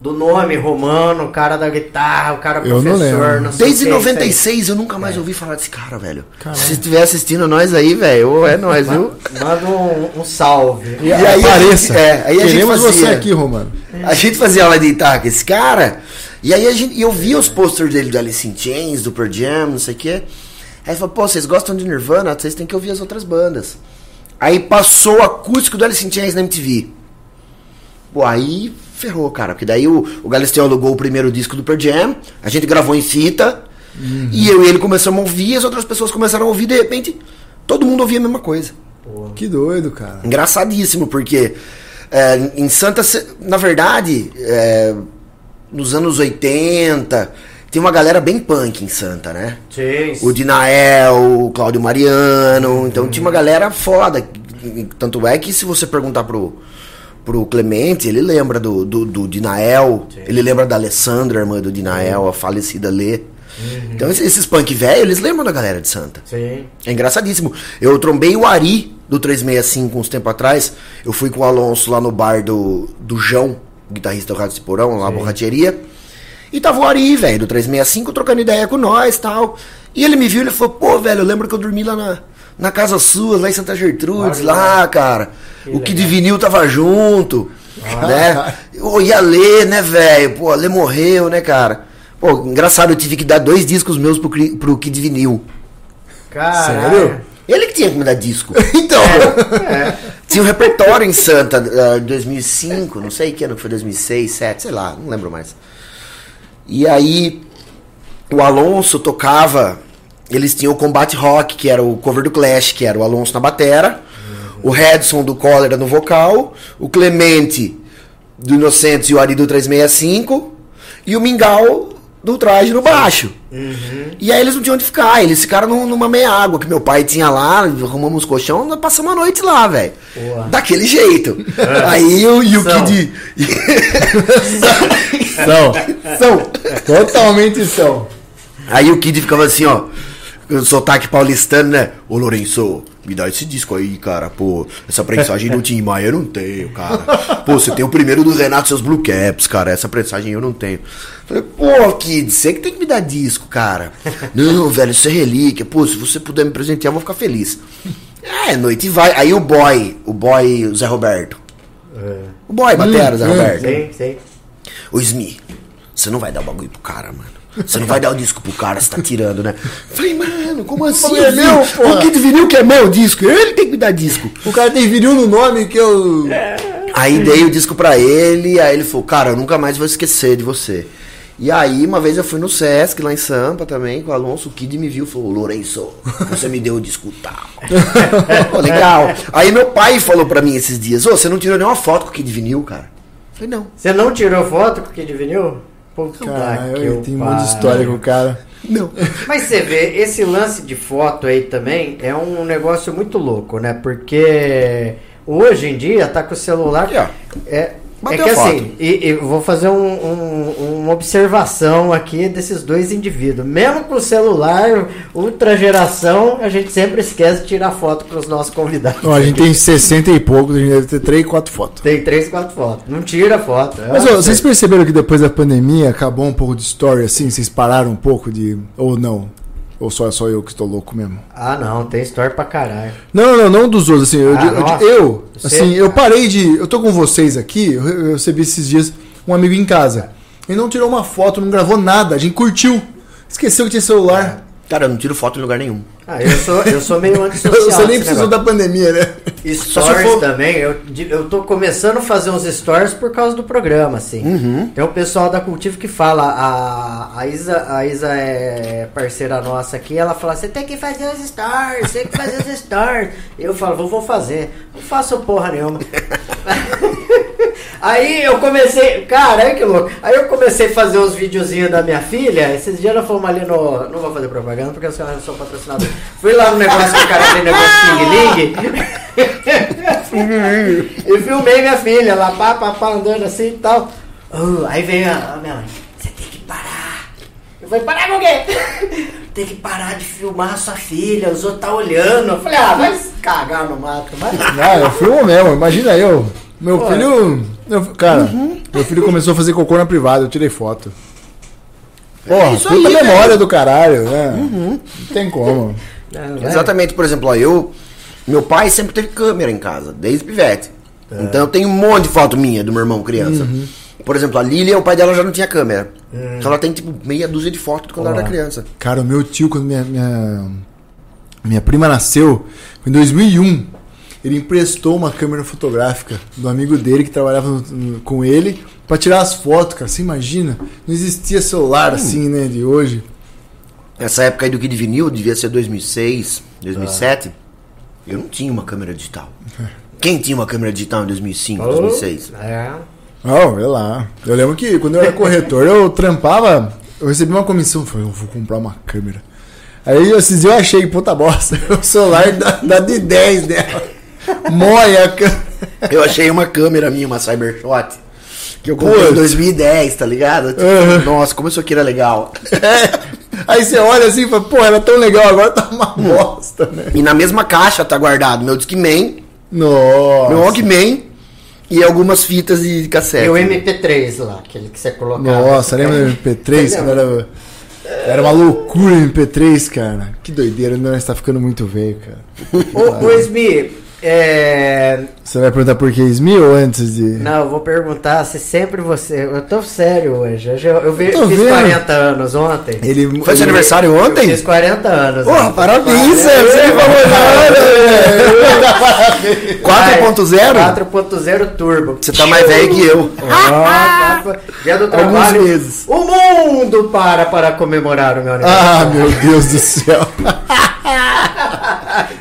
do nome romano, o cara da guitarra, o cara
Eu não
professor, não, sei
Desde
o que, isso aí.
96 eu nunca mais ouvi falar desse cara, velho. Se estiver assistindo nós aí, velho, é nós, viu?
Manda um, um salve.
E,
aí a
apareça.
é, aí a gente
Queremos você
fazia.
aqui, Romano.
A gente fazia aula de guitarra com esse cara, e aí a gente, eu via os posters dele do Alice in Chains, do Pearl Jam, não sei o quê. Aí ele falou, pô, vocês gostam de Nirvana? Vocês têm que ouvir as outras bandas. Aí passou o acústico do Alice in Chains na MTV. Pô, aí ferrou, cara, porque daí o, o Galisteu alugou o primeiro disco do Pearl Jam, a gente gravou em fita, e eu e ele começamos a ouvir, as outras pessoas começaram a ouvir, de repente, todo mundo ouvia a mesma coisa.
Que doido, cara.
Engraçadíssimo, porque é, em Santa, na verdade, é, nos anos 80, tem uma galera bem punk em Santa, né?
Sim,
O Dinael, o Cláudio Mariano, então tinha uma galera foda. Tanto é que se você perguntar pro, pro Clemente, ele lembra do, do, do Dinael, ele lembra da Alessandra, irmã do Dinael, a falecida Lê. Então esses, esses punk velho, eles lembram da galera de Santa.
Sim.
É engraçadíssimo. Eu trombei o Ari do 365 uns tempo atrás. Eu fui com o Alonso lá no bar do, do João, guitarrista do Rádio Ciporão, lá na borracheria. E tava o Ari, velho, do 365, trocando ideia com nós tal. E ele me viu e ele falou, pô, velho, eu lembro que eu dormi lá na, na casa sua, lá em Santa Gertrudes,
Olha
lá, cara. o Kid
legal.
Vinil tava junto, né? Eu ia ler, né, velho? Pô, a Lê morreu, né, cara? Pô, engraçado, eu tive que dar dois discos meus pro, pro Kid Vinil.
Caralho.
Sério?
Ele que tinha que me dar disco.
Então,
É.
Tinha um repertório em Santa, ah, 2005, não sei que ano foi, 2006, 2007, sei lá, não lembro mais. E aí, o Alonso tocava, eles tinham o Combate Rock, que era o cover do Clash, que era o Alonso na batera, o Redson do Cólera no vocal, o Clemente do Inocentes e o Ari do 365, e o Mingau do traje no baixo. E aí eles não tinham onde ficar, eles ficaram num- numa meia água que meu pai tinha lá, arrumamos os colchão, nós passamos a noite lá, velho. Daquele jeito. aí o, e o. Kid.
são. São. Totalmente são.
Aí o Kid ficava assim, ó. com Sotaque paulistano, né? Ô Lourenço, me dá esse disco aí, cara. Pô, essa prensagem do Tim Maia eu não tenho, cara. Pô, você tem o primeiro do Renato seus Blue Caps, cara. Essa prensagem eu não tenho. Falei, pô, Kid, você que tem que me dar disco, cara. Não, velho, isso é relíquia. Pô, se você puder me presentear, eu vou ficar feliz. É, noite vai. Aí o boy, o boy, o Zé Roberto. O boy, batera, Zé
hum,
Roberto.
Sim, sim.
Ô Smi, você não vai dar o bagulho pro cara, mano. Você não vai dar o disco pro cara, você tá tirando, né? Falei, mano, como assim?
é meu, porra.
O Kid Vinil que é meu disco, ele tem que me dar disco.
O cara tem viril no nome que eu.
Aí dei o disco pra ele, aí ele falou, cara, eu nunca mais vou esquecer de você. E aí, uma vez eu fui no Sesc, lá em Sampa também, com o Alonso, o Kid me viu e falou, Lourenço, você me deu o disco tal. Pô, legal. Aí meu pai falou pra mim esses dias, ô, você não tirou nenhuma foto com o Kid Vinil, cara? Eu falei, não.
Você não tirou foto com o Kid Vinil? Puta
Cara,
que
eu tenho um monte de história com o cara.
Não.
Mas você vê, esse lance de foto aí também é um negócio muito louco, né? Porque hoje em dia tá com o celular.
Aqui, ó.
É, é
Bateu
que
a foto.
assim, e, e vou fazer um- um- uma observação aqui desses dois indivíduos. Mesmo com o celular, ultra geração, a gente sempre esquece de tirar foto com os nossos convidados.
Ó, a gente tem 60 e poucos, a gente deve ter 3, 4 fotos.
Tem três, quatro fotos. Não tira foto.
Mas
Ah,
ó, vocês perceberam que depois da pandemia acabou um pouco de story assim? Vocês pararam um pouco de. Ou não? Ou só é só eu que estou louco mesmo?
Ah, não, tem story pra caralho.
Não, não, não dos outros, assim, eu,
Ah,
eu- eu, assim, eu parei de, eu tô com vocês aqui, eu, eu recebi esses dias um amigo em casa, ele não tirou uma foto, não gravou nada, a gente curtiu, esqueceu que tinha celular,
Cara, eu não tiro foto em lugar nenhum.
Ah, eu sou, eu sou meio antissocial.
você nem precisou
negócio.
da pandemia, né?
Stories
for-
também, eu, eu tô começando a fazer uns stories por causa do programa, assim.
Uhum.
Tem o pessoal da Cultivo que fala, a, a, Isa, a Isa é parceira nossa aqui, ela fala, você tem que fazer os stories, tem que fazer os stories. Eu falo, vou, vou fazer. Não faço porra nenhuma. Aí eu comecei, cara, olha que louco. Aí eu comecei a fazer uns videozinhos da minha filha. Esses dias nós fomos ali no. Não vou fazer propaganda porque os caras não são patrocinadores. Fui lá no negócio que o cara tem negócio de Xing Ling. e filmei minha filha lá, pá, pá, pá, andando assim e tal. Uh, aí veio a, a minha mãe, você tem que parar. Eu falei, parar com o quê? tem que parar de filmar a sua filha, os outros tá olhando. Eu falei, ah, vai cagar no mato, vai.
Ah, eu filmo mesmo, imagina eu. Meu
Pô,
filho. meu- cara, meu filho começou a fazer cocô na privada, eu tirei foto. Porra,
isso
puta
aí,
memória
velho.
do caralho, né? Não tem como.
Vai.
Exatamente, por exemplo, ó, eu. Meu pai sempre teve câmera em casa, desde pivete.
É.
Então eu tenho um monte de foto minha do meu irmão criança.
Uhum.
Por exemplo, a Lilia, o pai dela já não tinha câmera.
Hum.
Então ela tem tipo meia dúzia de fotos quando ela era criança.
Cara, o meu tio, quando minha, minha, minha prima nasceu, foi em 2001. Ele emprestou uma câmera fotográfica do amigo dele que trabalhava no- no- com ele pra tirar as fotos, cara. Você imagina? Não existia celular assim, né, de hoje.
Nessa época aí do Kid Vinil, devia ser 2006,
Ah.
2007. Eu não tinha uma câmera digital. Quem tinha uma câmera digital em 2005,
Oh,
2006?
É.
Não, vê lá. Eu lembro que quando eu era corretor, eu trampava, eu recebi uma comissão, eu falei, eu vou comprar uma câmera. Aí esses dias eu achei, puta bosta, o celular dá, dá de 10 dela. Moia.
Eu achei uma câmera minha, uma Cybershot. Que eu comprei em 2010, tá ligado? Tipo,
Uhum.
Nossa, como isso aqui era legal.
Aí você olha assim e fala, pô, era tão legal, agora tá uma bosta, né?
E na mesma caixa tá guardado meu Discman,
Nossa.
meu Walkman e algumas fitas de cassete.
E o MP3 lá, aquele que você colocava.
Nossa, lembra do MP3?
Você
Quando era, era uma loucura o MP3, cara. Que doideira, nós tá ficando muito velho, cara.
Ô, ô Esmi, é...
Você vai perguntar por que Smil antes de.
Não, eu vou perguntar se sempre você. Eu tô sério hoje. Eu, eu vi-
Tô
fiz
vendo.
40 anos ontem.
Ele,
Foi seu
ele-
aniversário
Eu
ontem?
fiz 40 anos.
Porra, parabéns,
É,
Sam, você me falou na
Parabéns.
4.0?
4.0 Turbo.
Você tá mais velho que eu.
Ah, Dia do
Alguns
trabalho.
meses.
O mundo para para comemorar o meu
Ah,
aniversário.
meu Deus do céu.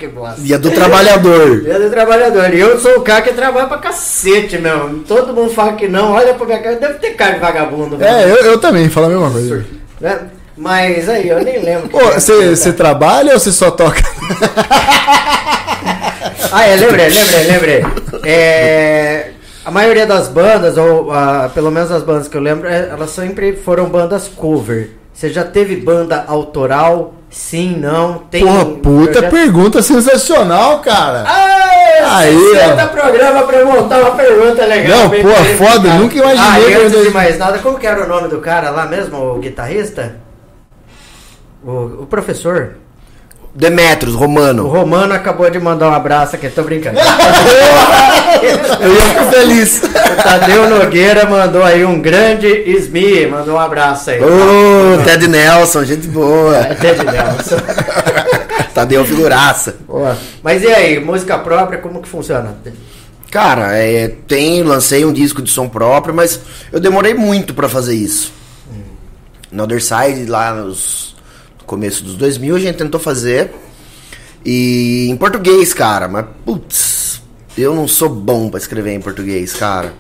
que bosta.
Dia do trabalhador.
Dia do trabalhador. E eu sou o cara que trabalha pra cacete, meu. Todo mundo fala que não. Olha pra minha cara. Deve ter cara de vagabundo.
É, eu, eu também, falo a mesma coisa.
né? Mas aí, eu nem lembro.
Você trabalha ou você só toca?
Ah, é, lembrei, lembrei, lembrei. É, a maioria das bandas, ou ah, pelo menos as bandas que eu lembro, é, elas sempre foram bandas cover. Você já teve banda autoral? Sim, não? Tem
Porra, puta
projeto-
pergunta sensacional, cara.
Ai,
Aí,
Aí,
ó.
programa pra montar uma pergunta legal.
Não, pô, foda, nunca imaginei
Ah, antes de mais nada, como que era o nome do cara lá mesmo, o guitarrista? O, o professor.
Demetrios,
O
Romano.
Romano acabou de mandar um abraço aqui, tô brincando.
Eu ia ficar feliz.
O Tadeu Nogueira mandou aí um grande Smi, mandou um abraço aí.
Ô, Ted Nelson, gente boa.
Ted Nelson.
Tadeu figuraça.
Boa. Mas e aí, música própria, como que funciona?
Cara, é, tem, lancei um disco de som próprio, mas eu demorei muito pra fazer isso. No Other Side, lá nos no começo dos 2000, a gente tentou fazer. E em português, cara, mas putz, eu não sou bom pra escrever em português, cara.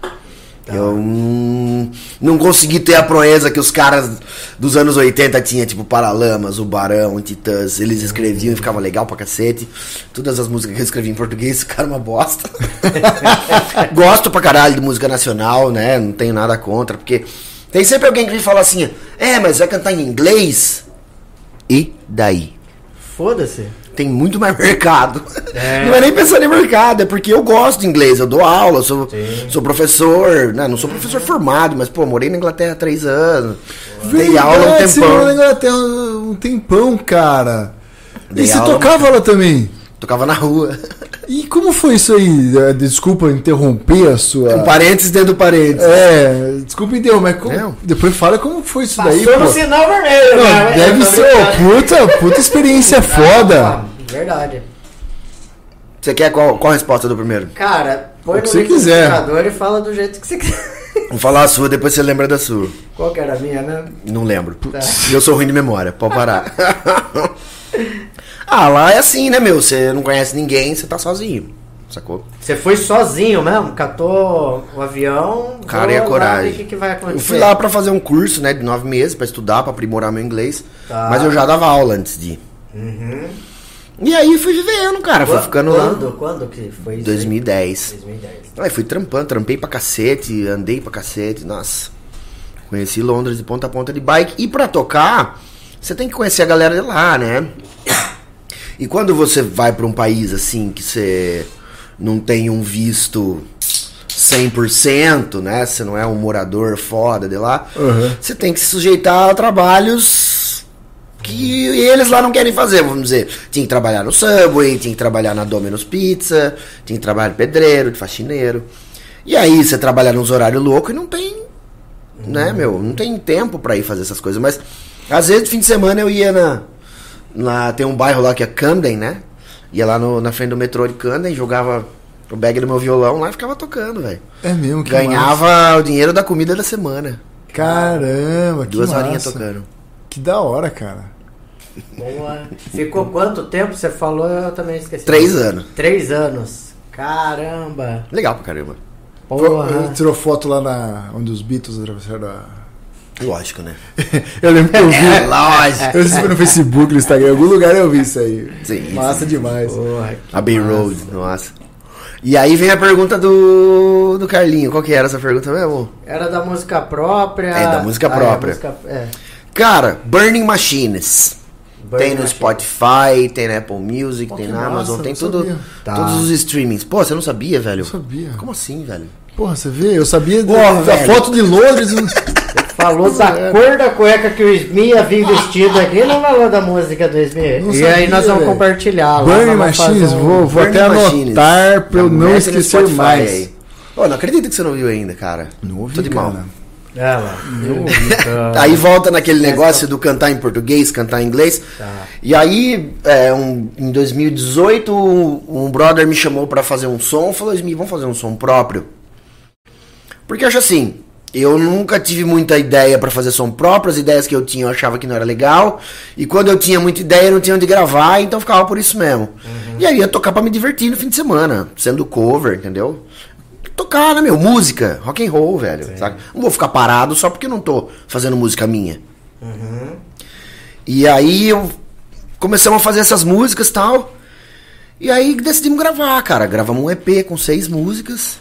Eu não, não consegui ter a proeza que os caras dos anos 80 tinham, tipo Paralamas, o Barão, o Titãs. Eles escreviam e ficava legal pra cacete. Todas as músicas que eu escrevi em português ficaram uma bosta. Gosto pra caralho de música nacional, né? Não tenho nada contra, porque tem sempre alguém que me fala assim: é, mas vai cantar em inglês? E daí?
Foda-se.
tem muito mais mercado.
É.
Não é nem pensando em mercado, é porque eu gosto de inglês, eu dou aula, sou,
Sim.
sou professor, né? não sou professor formado, mas pô, morei na Inglaterra há três anos. Dei aula um
Verdade, Você morou na
tempão.
Inglaterra um tempão, cara.
Dei
e você tocava lá também?
Tocava na rua.
E como foi isso aí? Eh, Desculpa interromper a sua.
Um parênteses dentro do parênteses.
É, desculpa interromper, mas como-
Não.
depois fala como foi isso daí,
Passou no
pô.
sinal vermelho,
Não,
né?
deve
Tô
ser, puta, puta experiência foda.
Ah, Verdade.
Você quer qual, qual a resposta do primeiro?
Cara, põe
O que
no
você quiser.
e fala do jeito que você quiser.
Vou falar a sua, depois você lembra da sua.
Qual que era a minha, né?
Não lembro.
Tá.
Eu sou ruim de memória, pode parar. ah, lá é assim, né, meu? Você não conhece ninguém, você tá sozinho. Sacou?
Você foi sozinho mesmo? Catou o avião?
Cara, e a coragem.
O que, que vai acontecer?
Eu fui lá pra fazer um curso, né, de nove meses, pra estudar, pra aprimorar meu inglês.
Tá.
Mas eu já dava aula antes de ir.
Uhum.
E aí fui vivendo, cara. Fui
Quando-
ficando lá.
Quando? Quando que foi isso? aí?
2010.
2010.
Aí fui trampando, trampei pra cacete, andei pra cacete, nossa. Conheci Londres de ponta a ponta de bike. E pra tocar, você tem que conhecer a galera de lá, né? E quando você vai pra um país assim, que você não tem um visto 100%, né? Você não é um morador foda de lá,
Uhum.
você tem que se sujeitar a trabalhos que eles lá não querem fazer, vamos dizer. Tinha que trabalhar no Subway, tinha que trabalhar na Domino's Pizza, tinha que trabalhar de pedreiro, de faxineiro. E aí você trabalha nos horários loucos e não tem, né, meu, não tem tempo pra ir fazer essas coisas. Mas às vezes, de fim de semana, eu ia na, na tem um bairro lá que é Camden, né? Ia lá no- na frente do metrô de Camden, jogava o bag do meu violão lá e ficava tocando, velho.
É mesmo, que massa.
Ganhava o dinheiro da comida da semana.
Caramba, que
Duas
massa.
horinhas tocando.
Que da hora, cara.
Boa. Ficou quanto tempo? Você falou, eu também esqueci.
Três anos.
Três anos. Caramba.
Legal pra caramba.
Porra.
Tirou foto lá na onde os Beatles atravessaram a...
Lógico, né?
Eu lembro que eu vi.
É, lógico.
Eu não sei se foi no Facebook, no Instagram, em algum lugar eu vi isso aí.
Sim,
Massa
sim.
demais.
Porra, que
Abbey
massa.
Road, nossa. E aí vem a pergunta do, do Carlinho. Qual que era essa pergunta mesmo?
Era da música própria.
É, da música
Ah,
própria.
música- é.
Cara, Burning Machines.
Burning
tem no. Spotify, tem na Apple Music,
Pô,
tem na
massa,
Amazon, tem
não
tudo.
Tá.
todos os streamings. Pô, você não sabia, velho?
Eu sabia.
Como assim, velho?
Porra, você vê? Eu sabia da,
Pô,
da foto de Londres. não-
Falou da
É.
cor da cueca que o Smith ia vir vestido aqui, não falou da música do Smith.
Não
e aí
sabia,
nós vamos
velho.
compartilhar lá. Fazer
Machines,
um-
vou, vou até
Machines.
anotar pra eu não
Mete no
esquecer mais.
aí. Pô, não acredito que você não viu ainda, cara.
Não ouvi,
Tô de mal.
cara.
É, lá. Eu ouvi, tá.
Aí volta naquele negócio do cantar em português, cantar em inglês.
Tá.
E aí, é, um- em 2018, um, um brother me chamou pra fazer um som. Falou, Smith, vamos fazer um som próprio. Porque eu acho assim, eu nunca tive muita ideia pra fazer som próprio. As ideias que eu tinha eu achava que não era legal. E quando eu tinha muita ideia, eu não tinha onde gravar, então ficava por isso mesmo. E aí ia tocar pra me divertir no fim de semana, sendo cover, entendeu? Tocar, né, meu? Música, rock and roll, velho. Não vou ficar parado só porque eu não tô fazendo música minha. E aí eu começamos a fazer essas músicas e tal. E aí decidimos gravar, cara. Gravamos um EP com seis músicas.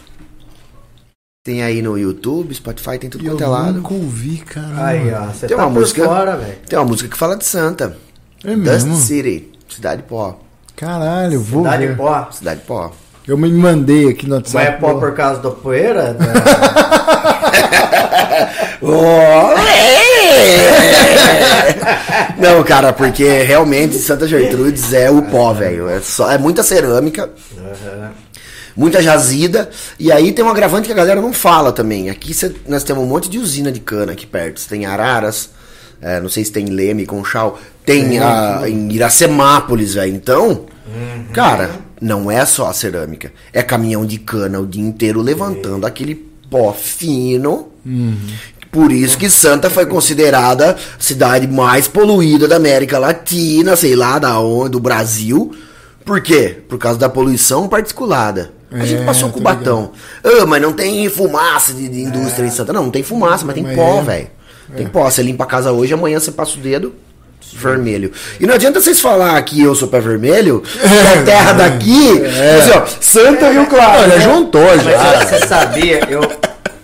Tem aí no YouTube, Spotify, tem tudo
E eu
quanto é lado.
nunca ouvi, cara.
Aí, ó. Você
Tem
tá
uma
por
música.
fora, velho.
Tem uma música que fala de Santa.
É
Dust
mesmo?
City. Cidade Pó.
Caralho, eu vou
Dá de
ver.
pó.
Cidade Pó.
Eu me mandei aqui no
Mas
WhatsApp.
é pó por causa do poeira? Da-
Não, cara, porque realmente Santa Gertrudes é o pó, velho. É, só, é muita cerâmica, muita jazida. E aí tem um agravante que a galera não fala também. Aqui cê- nós temos um monte de usina de cana aqui perto. Você tem Araras, é, não sei se tem Leme, Conchal. Tem a, em Iracemápolis, velho. Então, cara, não é só a cerâmica. É caminhão de cana o dia inteiro levantando aquele pó fino. Por isso que Santa foi considerada a cidade mais poluída da América Latina, sei lá, da onde, do Brasil. Por quê? Por causa da poluição particulada. A
É,
gente passou
tô
com o batão. Ah, mas não tem fumaça de, de indústria em Santa. Não, não tem fumaça, mas tem
Mas
pó,
é.
velho. Tem pó. Você limpa a casa hoje, amanhã você passa o dedo vermelho. E não adianta vocês falar que eu sou pé vermelho, que a terra daqui, assim, ó, Santa Rio Claro.
Olha,
né?
juntou
Mas
já.
você sabia, eu.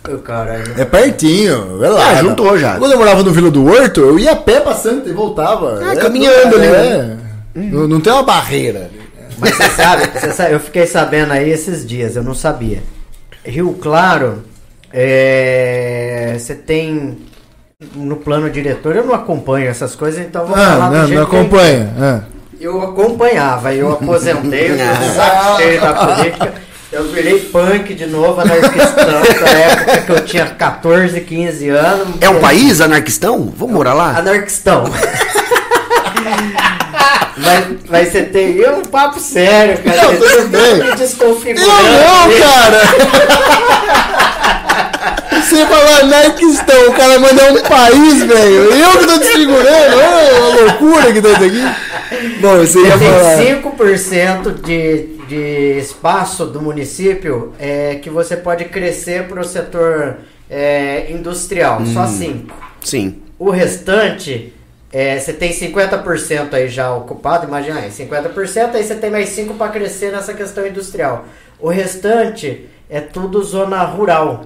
eu caralho.
É pertinho, é lá.
Ah, juntou já.
Quando eu morava no Vila do Horto, eu ia a pé pra Santa e voltava.
Ah,
É,
caminhando ali,
é. Não, não tem uma barreira.
Mas você sabe, você sabe, eu fiquei sabendo aí esses dias, eu não sabia. Rio Claro, é, você tem no plano diretor, eu não acompanho essas coisas, então eu vou falar
Ah,
do
não,
jeito
não
que eu
acompanha. Ah.
Eu acompanhava, eu aposentei, eu de saco cheio da política. Eu virei punk de novo, anarquistão, na época que eu tinha 14, 15 anos.
É um país anarquistão? Vamos morar lá?
Anarquistão. mas, mas você tem. E é um papo sério, cara.
Não, tudo
tá
bem.
me
Eu
desconfigurando.
não, cara! Você falou anarquistão, o cara mandou um país, velho. Eu que tô desfigurando, olha a loucura que tá aqui. Bom, você ia falar.
Tem 5% de, de espaço do município é, que você pode crescer para o setor é, industrial. Só 5%.
Sim.
O restante é, você tem 50% aí já ocupado, imagina aí, 50%, aí você tem mais 5% para crescer nessa questão industrial. O restante é tudo zona rural.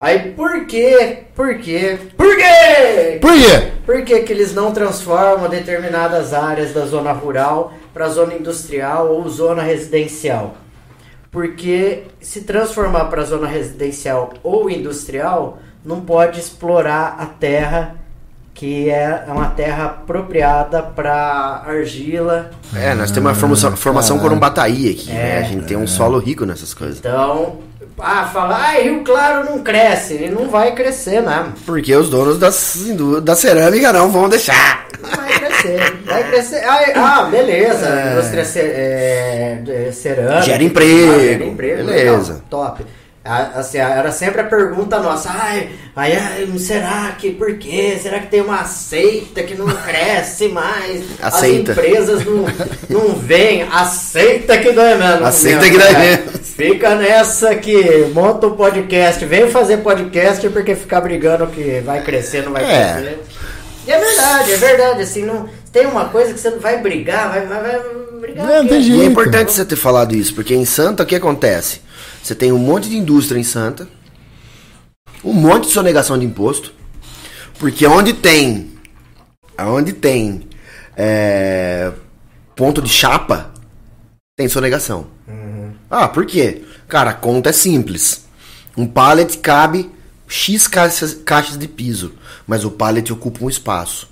Aí por quê? Por quê? Por quê?
Por quê?
Por que, que eles não transformam determinadas áreas da zona rural para zona industrial ou zona residencial? Porque se transformar para zona residencial ou industrial, não pode explorar a terra que é uma terra apropriada para argila.
É, nós temos uma formação, formação
caralho.
Corumbataí aqui, né?
É.
A gente tem um solo rico nessas coisas.
Então, ah, fala, ah, Rio Claro não cresce, ele não vai crescer mesmo.
Porque os donos das, da cerâmica não vão deixar.
Vai crescer, vai crescer. Ah, ah, beleza,
É.
indústria ce- é, é, cerâmica.
Gera emprego,
Ah, gera emprego,
beleza.
legal, top. Assim, era sempre a pergunta nossa, ai, ai, ai, será que, por quê? Será que tem uma seita que não cresce mais?
Aceita.
As empresas não, não vêm, aceita que dói mesmo.
Aceita
mesmo,
que dói
né?
mesmo.
Fica nessa que monta um podcast, vem fazer podcast porque ficar brigando que vai crescer, não vai
É.
crescer. E é verdade, é verdade, assim, não tem uma coisa que você não vai brigar, vai, vai, vai brigar.
Não,
o
tem
E
jeito.
é importante você ter falado isso, porque em Santa o que acontece? Você tem um monte de indústria em Santa, um monte de sonegação de imposto, porque onde tem, onde tem é, ponto de chapa, tem sonegação. Ah, por quê? Cara, a conta é simples. Um pallet cabe X caixas, caixas de piso, mas o pallet ocupa um espaço.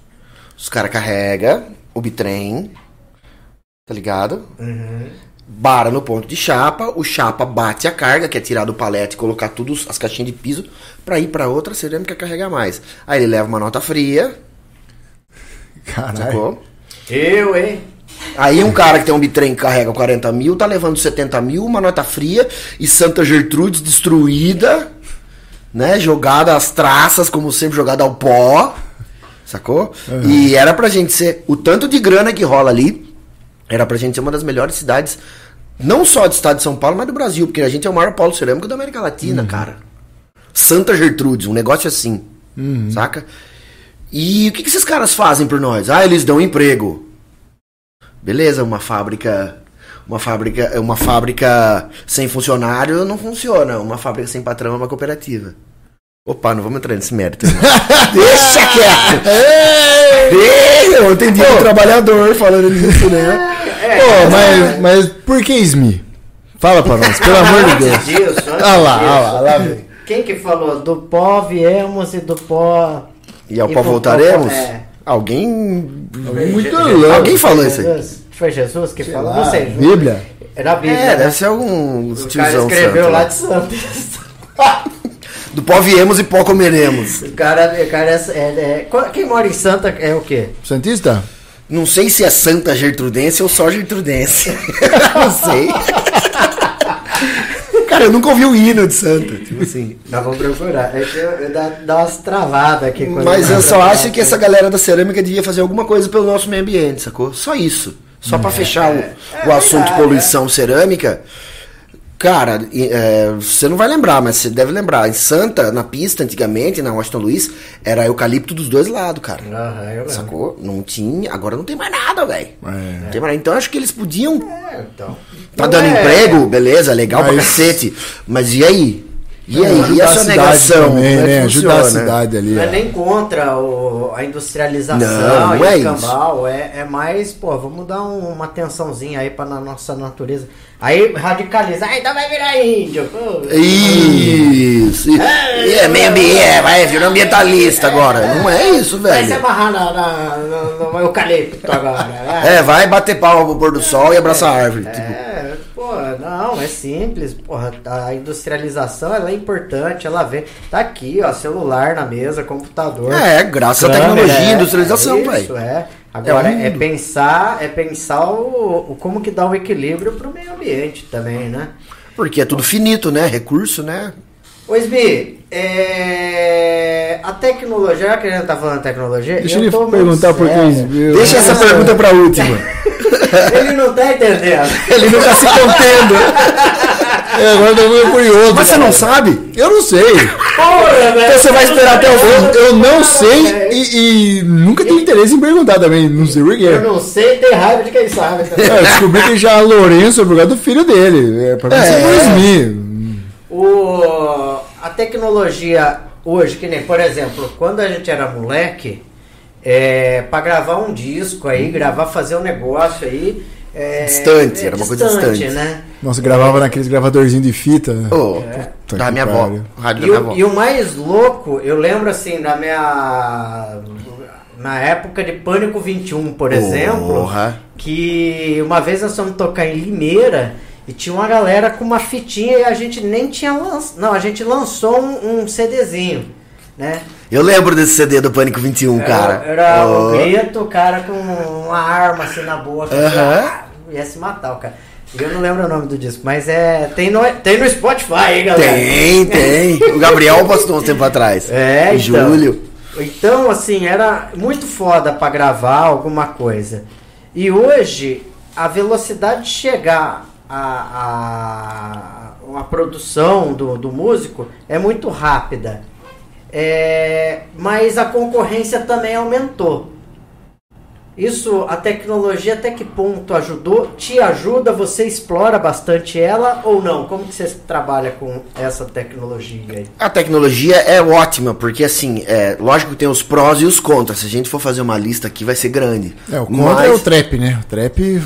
Os caras carregam o bitrem, tá ligado? Bara no ponto de chapa, o chapa bate a carga, que é tirar do palete e colocar tudo as caixinhas de piso pra ir pra outra cerâmica carregar mais. Aí ele leva uma nota fria,
Caralho.
sacou?
Eu, hein?
Aí um cara que tem um bitrem que carrega 40 mil, tá levando 70 mil, uma nota fria e Santa Gertrudes destruída, né? Jogada às traças, como sempre, jogada ao pó, sacou? E era pra gente ser, o tanto de grana que rola ali, era pra gente ser uma das melhores cidades, não só do estado de São Paulo, mas do Brasil, porque a gente é o maior polo cerâmico da América Latina, cara. Santa Gertrudes, um negócio assim, saca? E o que, que esses caras fazem por nós? Ah, eles dão emprego. Beleza, uma fábrica, uma fábrica, uma fábrica sem funcionário não funciona. Uma fábrica sem patrão é uma cooperativa. Opa, não vamos entrar nesse mérito. Deixa quieto. Ei, Eu entendi o trabalhador falando nisso, né?
É,
Pô, mas, mas por que SMI? Fala pra nós, pelo amor de Deus.
Disso, antes
Ah lá,
disso,
ah lá, lá vem.
Quem que falou? Do pó viemos e do pó.
E ao
E
pó voltaremos?
é.
Alguém.
Alguém muito
Je-
louco.
Alguém falou isso aí.
Foi Jesus que falou?
lá,
Não sei.
Bíblia?
Era a Bíblia.
É,
né?
deve ser algum
O cara escreveu
santo
lá
lá.
de Santos.
Do pó viemos e pó comeremos.
O cara, o cara é, é- é- Quem mora em Santa é o quê?
Santista?
Não sei se é Santa Gertrudense ou só Gertrudense. não sei. Cara, eu nunca ouvi o hino de Santa. Tipo assim.
Nós vamos procurar. É que eu- eu dá, dá umas travadas aqui.
Mas eu só acho que essa galera da cerâmica devia fazer alguma coisa pelo nosso meio ambiente, sacou? Só isso. Só pra fechar o, o assunto
verdade,
poluição cerâmica. Cara, é, você não vai lembrar, mas você deve lembrar. Em Santa, na pista, antigamente, na Washington Luiz, era eucalipto dos dois lados, cara.
Aham, eu lembro.
Sacou? Não tinha, agora não tem mais nada, velho.
É.
Não tem mais nada. Então acho que eles podiam.
É, então.
Tá
Não
dando
é-
emprego, beleza, legal pra
Mas-
cacete. Mas e aí? E aí? E a
a cidade
sonegação?
também,
é
né? Ajudar a cidade ali.
Não é nem contra o- a industrialização
Não,
e
não é
o
isso.
cambal, é, é mais, pô, vamos dar um- uma atençãozinha aí pra na nossa natureza. Aí radicaliza, ah, então vai virar índio.
Isso. É meio ambiente, vai, virou ambientalista agora. Não é isso,
Vai se
velho.
amarrar na, na- no, no eucalipto agora.
É, vai bater palma pro pôr do sol e abraçar a árvore. tipo.
É, pô, não, é simples, porra, a industrialização ela é importante, ela vem, tá aqui, ó, celular na mesa, computador.
É, graças à tecnologia
é,
industrialização,
Isso,
velho.
é. Agora
É
é, pensar, é pensar o, o como que dá o equilíbrio pro meio ambiente também, né?
Porque é tudo finito, né? Recurso, né?
Ô Sbi, é, a tecnologia, já que a gente tá falando de tecnologia,
Deixa
eu
ele perguntar por. SMI.
Deixa essa pergunta pra última.
Ele não tá entendendo.
Ele não tá se contendo.
É, agora eu tô meio curioso.
Mas você não sabe?
Eu não sei.
Porra, velho.
Então você vai esperar até o
Eu, eu não sei e, e nunca tive interesse em perguntar também. Não sei por quê.
Eu não sei, tem raiva de quem sabe. tá?
É, eu descobri que já Lourenço é por causa do filho dele. É, pra mim,
É.
é. 2000.
O, a tecnologia hoje, que nem, por exemplo, quando a gente era moleque, é, para gravar um disco aí, gravar, fazer um negócio aí. É,
Distante, era uma coisa distante.
né?
Nossa, gravava naqueles gravadorzinhos de fita. né? Puta
da minha avó. Rádio
E
da minha
o,
avó.
e o mais louco, eu lembro assim, da minha. Na época de Pânico 21, por exemplo, que uma vez nós fomos tocar em Limeira e tinha uma galera com uma fitinha e a gente nem tinha lançado. Não, a gente lançou um, um CDzinho, né?
Eu lembro desse CD do Pânico 21, cara.
Era, era
Ô.
o grito, o cara com uma arma assim na boca.
Aham.
ah, ia se matar o cara. Eu não lembro o nome do disco, mas é. Tem no, tem no Spotify, hein, galera?
Tem, tem. O Gabriel postou uns tempo atrás.
É,
Em
então.
julho.
Então, assim, era muito foda pra gravar alguma coisa. E hoje, a velocidade de chegar a, a, a produção do, do músico é muito rápida. É, mas a concorrência também aumentou. Isso, a tecnologia até que ponto ajudou? Te ajuda? Você explora bastante ela ou não? Como que você trabalha com essa tecnologia aí?
A tecnologia é ótima, porque assim, é, lógico que tem os prós e os contras. Se a gente for fazer uma lista aqui, vai ser grande.
É, o contra é o trap, né? O trap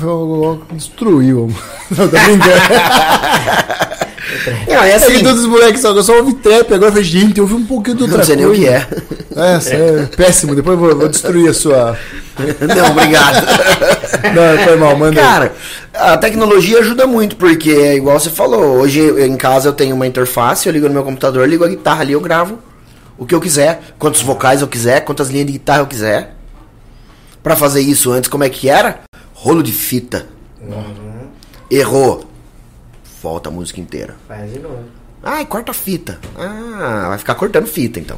destruiu. Não, tá brincando.
Não, é assim,
todos os moleques só, eu só ouvi trap, agora eu falei, gente, eu ouvi um pouquinho do outra
não sei nem o que é.
É, é péssimo, depois eu vou, vou destruir a sua...
Não, obrigado.
Não, foi mal, manda.
Cara, a tecnologia ajuda muito, porque é igual você falou, hoje em casa eu tenho uma interface, eu ligo no meu computador, ligo a guitarra ali, eu gravo o que eu quiser, quantos vocais eu quiser, quantas linhas de guitarra eu quiser. Pra fazer isso antes, como é que era? Rolo de fita. Errou. Volta a música inteira.
Faz de novo.
Ai, corta a fita. Ah, vai ficar cortando fita então.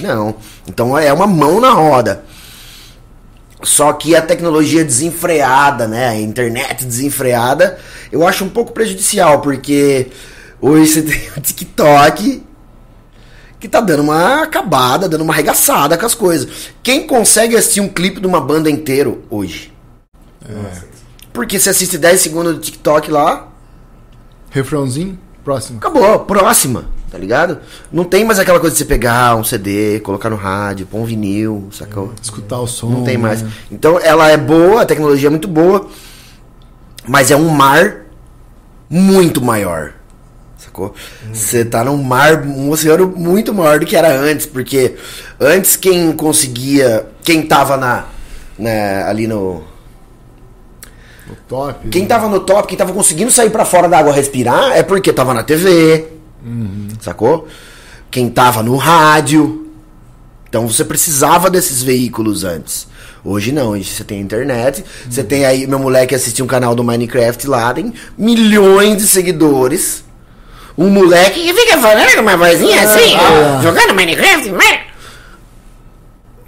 Não. Então é uma mão na roda. Só que a tecnologia desenfreada, né? A internet desenfreada, eu acho um pouco prejudicial, porque hoje você tem o TikTok que tá dando uma acabada, dando uma arregaçada com as coisas. Quem consegue assistir um clipe de uma banda inteiro hoje? Porque você assiste 10 segundos do TikTok lá,
Refrãozinho, próximo.
Acabou, próxima, tá ligado? Não tem mais aquela coisa de você pegar um CD, colocar no rádio, pôr um vinil, sacou?
Escutar o som.
Não tem mais.
né?
Então ela é boa, a tecnologia é muito boa, mas é um mar muito maior. Sacou? Você tá num mar, um oceano muito maior do que era antes, porque antes quem conseguia, quem tava na, na ali no
O top.
quem tava no top, quem tava conseguindo sair pra fora da água respirar, é porque tava na TV. Sacou? Quem tava no rádio. Então você precisava desses veículos antes. Hoje não, hoje você tem internet. Você tem aí, meu moleque assistiu um canal do Minecraft lá, tem milhões de seguidores. Um moleque que fica falando uma vozinha assim,
ah.
jogando Minecraft. Minecraft.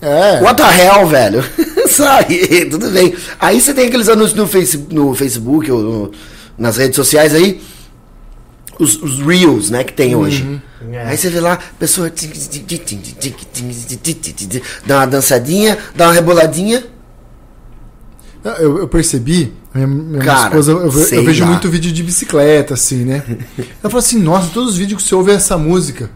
É.
What the hell, velho? Sabe? Tudo bem. Aí você tem aqueles anúncios no, face, no Facebook ou no- nas redes sociais aí. Os, os Reels, né, que tem hoje.
É.
Aí você vê lá, a pessoa dá uma dançadinha, dá uma reboladinha.
Eu, eu percebi, minha, minha
Cara,
esposa, eu, eu vejo
lá.
muito vídeo de bicicleta, assim, né? Ela falou assim, nossa, todos os vídeos que você ouve é essa música.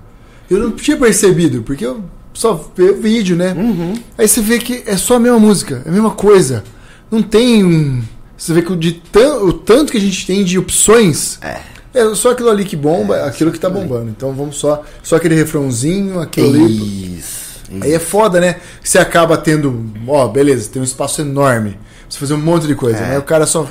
Eu não tinha percebido, porque eu só vejo vídeo, né?
Uhum.
Aí você vê que é só a mesma música, é a mesma coisa. Não tem um. Você vê que o, de tan- o tanto que a gente tem de opções.
É.
É só aquilo ali que bomba, aquilo que tá bombando. Então vamos só. Só aquele refrãozinho, aquilo ali.
Isso.
Aí é foda, né? Você acaba tendo, ó, beleza, tem um espaço enorme. Você fazer um monte de coisa,
É.
né? O cara só.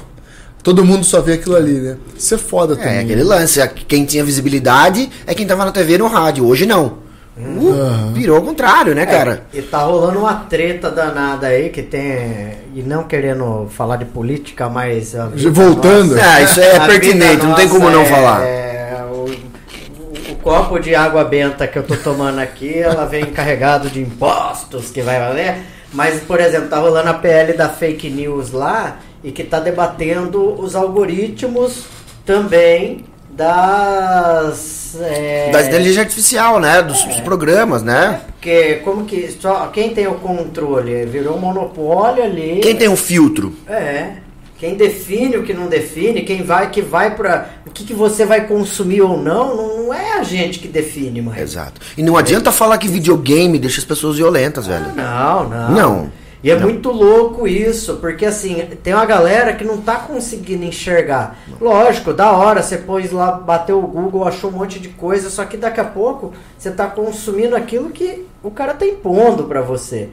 Todo mundo só vê aquilo ali, né? Isso é foda também.
É, aquele lance. a- Quem tinha visibilidade é quem tava na TV e no rádio. Hoje não. Uh, Virou ao contrário, né, cara?
E tá rolando uma treta danada aí que tem. E não querendo falar de política, mas.
Voltando.
nossa-
Ah, isso é pertinente, não tem como não
nossa
falar.
É, o, o- o copo de água benta que eu tô tomando aqui, ela vem carregado de impostos que vai valer. Mas, por exemplo, tá rolando a PL da fake news lá e que tá debatendo os algoritmos também das. É,
Da inteligência artificial, né? Dos, dos programas, né?
Porque como que. Só quem tem o controle virou um monopólio ali.
Quem tem um filtro?
É. Quem define o que não define, quem vai que vai para o que, que você vai consumir ou não, não, é a gente que define, mas.
Exato. E não adianta falar que videogame deixa as pessoas violentas, velho.
Não, não.
Não.
E é
Não.
muito louco isso, porque assim, tem uma galera que não tá conseguindo enxergar. Lógico, da hora, você pôs lá, bateu o Google, achou um monte de coisa, só que daqui a pouco você tá consumindo aquilo que o cara tá impondo pra você.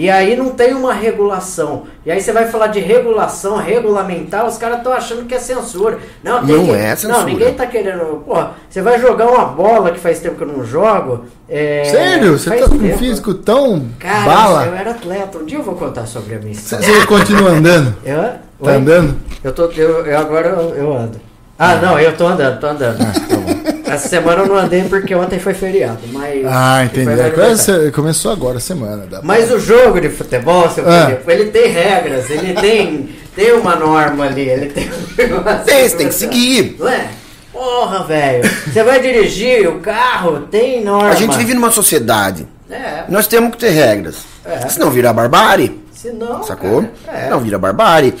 E aí não tem uma regulação. E aí você vai falar de regulação, regulamentar, os caras estão achando que é censura. Não,
Não
que-
é censura.
Não, ninguém tá querendo. Porra, você vai jogar uma bola que faz tempo que eu não jogo. é,
Sério? Você
faz
tá com um físico tão
Cara, eu
bala?
era atleta. Um dia eu vou contar sobre a minha história.
você continua andando?
Eu,
Tá
Oi?
andando?
Eu tô, eu, eu agora eu, eu ando. Ah, não, eu tô andando, tô andando. Essa semana eu não andei porque ontem foi feriado, mas.
Ah, entendi. você- começou agora a semana. dá
Mas
pra-
o jogo de futebol, seu
Ah.
Felipe, ele tem regras, ele tem, tem uma norma ali, ele tem um negócio
Tem, você tem que seguir.
Não é? Porra, velho. Você vai dirigir o carro, tem norma.
A gente vive numa sociedade.
É,
Nós temos que ter regras.
É.
Senão vira barbárie.
se não.
Sacou?
cara, é.
Não vira barbárie.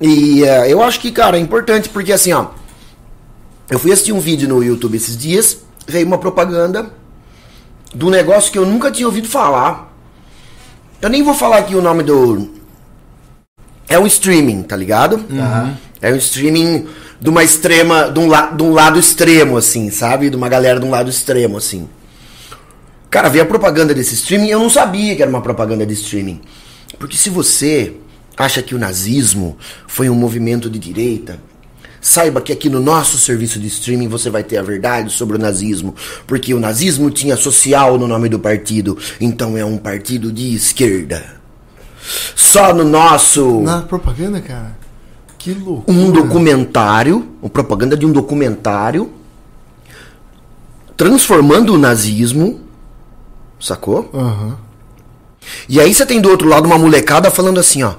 E eh, eu acho que, cara, é importante porque assim, ó. Eu fui assistir um vídeo no YouTube esses dias, veio uma propaganda do negócio que eu nunca tinha ouvido falar. Eu nem vou falar aqui o nome do. É um streaming, tá ligado?
Tá.
É um streaming de uma extrema. De um, la, de um lado extremo, assim, sabe? De uma galera de um lado extremo, assim. Cara, veio a propaganda desse streaming, eu não sabia que era uma propaganda de streaming. Porque se você acha que o nazismo foi um movimento de direita, saiba que aqui no nosso serviço de streaming você vai ter a verdade sobre o nazismo. Porque o nazismo tinha social no nome do partido, então é um partido de esquerda. Só no nosso
Na propaganda, cara? Que loucura.
um documentário, uma propaganda de um documentário transformando o nazismo, sacou?
Aham.
E aí você tem do outro lado uma molecada falando assim, ó.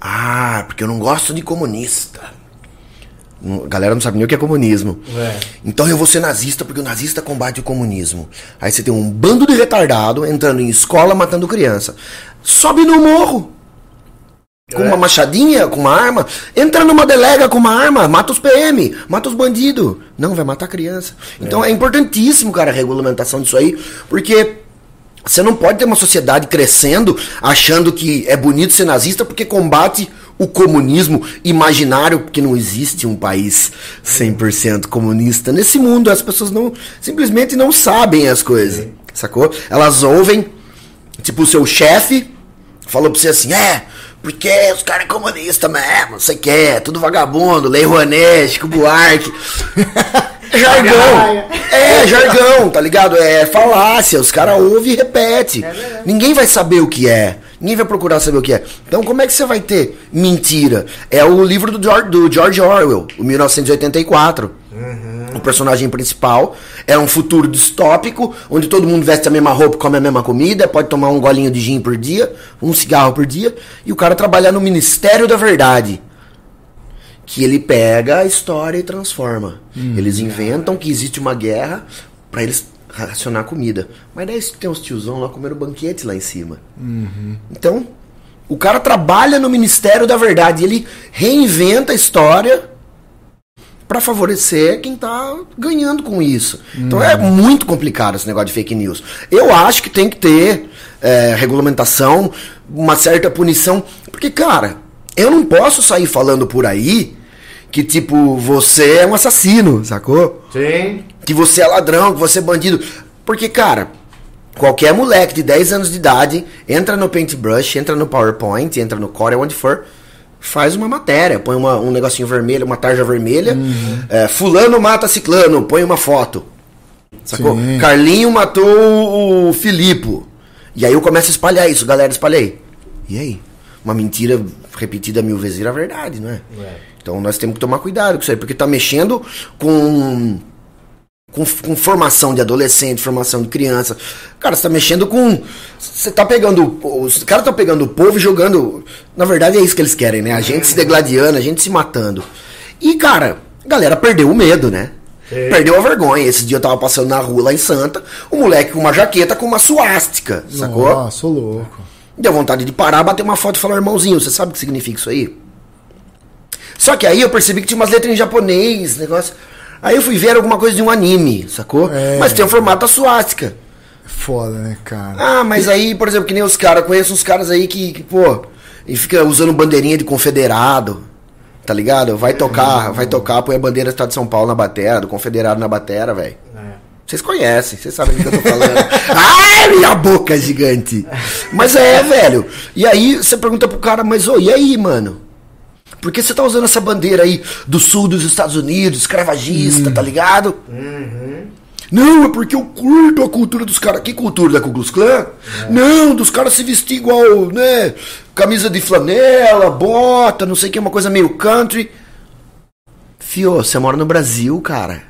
Ah, porque eu não gosto de comunista. A galera não sabe nem o que é comunismo.
É.
Então eu vou ser nazista porque o nazista combate o comunismo. Aí você tem um bando de retardado entrando em escola matando criança. Sobe no morro. Com
É.
uma machadinha, com uma arma. Entra numa delega com uma arma, mata os PM, mata os bandidos. Não, vai matar criança. Então é importantíssimo, cara, a regulamentação disso aí. Porque você não pode ter uma sociedade crescendo achando que é bonito ser nazista porque combate o comunismo imaginário, porque não existe um país 100% comunista. Nesse mundo as pessoas não simplesmente não sabem as coisas, sacou? Elas ouvem, tipo, o seu chefe falou pra você assim, é, porque os caras é comunista mesmo, não sei o que, é tudo vagabundo, Lei Rouanet, Chico Buarque. jargão. É, jargão, tá ligado? É falácia, os caras ouvem e repete. Ninguém vai saber o que é. Ninguém vai procurar saber o que é. Então como é que você vai ter mentira? É o livro do George, do George Orwell, o 1984. O personagem principal é um futuro distópico, onde todo mundo veste a mesma roupa, come a mesma comida, pode tomar um golinho de gin por dia, um cigarro por dia, e o cara trabalha no Ministério da Verdade. Que ele pega a história e transforma. Eles inventam que existe uma guerra para eles racionar comida. Mas daí tem uns tiozão lá comendo banquete lá em cima. Então, o cara trabalha no Ministério da Verdade, ele reinventa a história para favorecer quem tá ganhando com isso. Então é muito complicado esse negócio de fake news. Eu acho que tem que ter é, regulamentação, uma certa punição, porque cara, eu não posso sair falando por aí que tipo você é um assassino, sacou?
Sim.
Que você é ladrão, que você é bandido. Porque, cara, qualquer moleque de 10 anos de idade entra no Paintbrush, entra no PowerPoint, entra no Core, onde for, faz uma matéria, põe uma- um negocinho vermelho, uma tarja vermelha, é, fulano mata ciclano, põe uma foto. Sacou?
Sim.
Carlinho matou o Filipe. E aí eu começo a espalhar isso, galera, espalhei. E aí? Uma mentira repetida mil vezes vira verdade, não é? Então nós temos que tomar cuidado com isso aí, porque tá mexendo com com, com formação de adolescente, formação de criança. Cara, você tá mexendo com. Você tá pegando. Os caras estão pegando o povo e jogando. Na verdade é isso que eles querem, né? A gente se degladiando, a gente se matando. E, cara, a galera perdeu o medo, né? Perdeu a vergonha. Esse dia eu tava passando na rua lá em Santa, o moleque com uma jaqueta com uma suástica, sacou?
Nossa, sou louco.
Deu vontade de parar, bater uma foto e falar, irmãozinho, você sabe o que significa isso aí? Só que aí eu percebi que tinha umas letras em japonês, negócio. Aí eu fui ver alguma coisa de um anime, sacou?
É.
Mas tem o formato da suástica.
Foda, né, cara?
Ah, mas aí, por exemplo, que nem os caras, conheço uns caras aí que, que, pô, e fica usando bandeirinha de confederado, tá ligado? Vai tocar, vai tocar, põe a bandeira do Estado de São Paulo na batera, do confederado na batera, velho. Vocês conhecem, vocês sabem do que eu tô falando. Ai, minha boca é gigante. Mas é, velho. E aí você pergunta pro cara, mas ô, e aí, mano? Por que você tá usando essa bandeira aí do sul dos Estados Unidos, escravagista, tá ligado? Não, é porque eu curto a cultura dos caras. Que cultura da Ku Klux Klan? Não, dos caras se vestir igual, né? Camisa de flanela, bota, não sei o que, uma coisa meio country. Fio, você mora no Brasil, cara.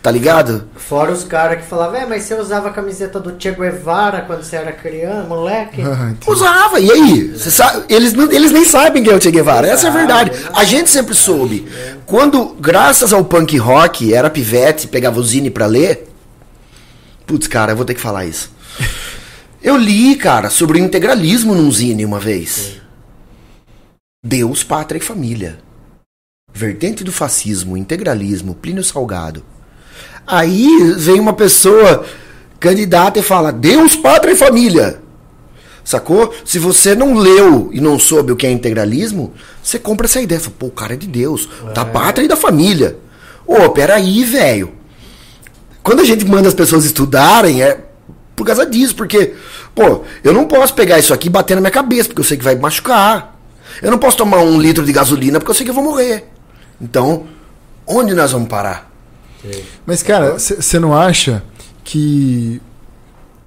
Tá ligado?
Fora os caras que falavam, é, mas você usava a camiseta do Che Guevara quando você era criança, moleque?
Ah.
Usava, e aí? Você sabe, eles, eles nem sabem quem é o Che Guevara, essa é a verdade. A gente sempre soube. Quando, graças ao punk rock, era pivete, pegava o zine pra ler. Putz, cara, eu vou ter que falar isso. Eu li, cara, sobre o integralismo num zine uma vez. Deus, pátria e família. Vertente do fascismo, integralismo, Plínio Salgado. Aí vem uma pessoa candidata e fala: Deus, pátria e família. Sacou? Se você não leu e não soube o que é integralismo, você compra essa ideia. Fala, Pô, o cara é de Deus, da pátria e da família. Ô, peraí, velho. Quando a gente manda as pessoas estudarem, é por causa disso, porque, pô, eu não posso pegar isso aqui e bater na minha cabeça, porque eu sei que vai me machucar. Eu não posso tomar um litro de gasolina, porque eu sei que eu vou morrer. Então, onde nós vamos parar?
Mas, cara, você não acha que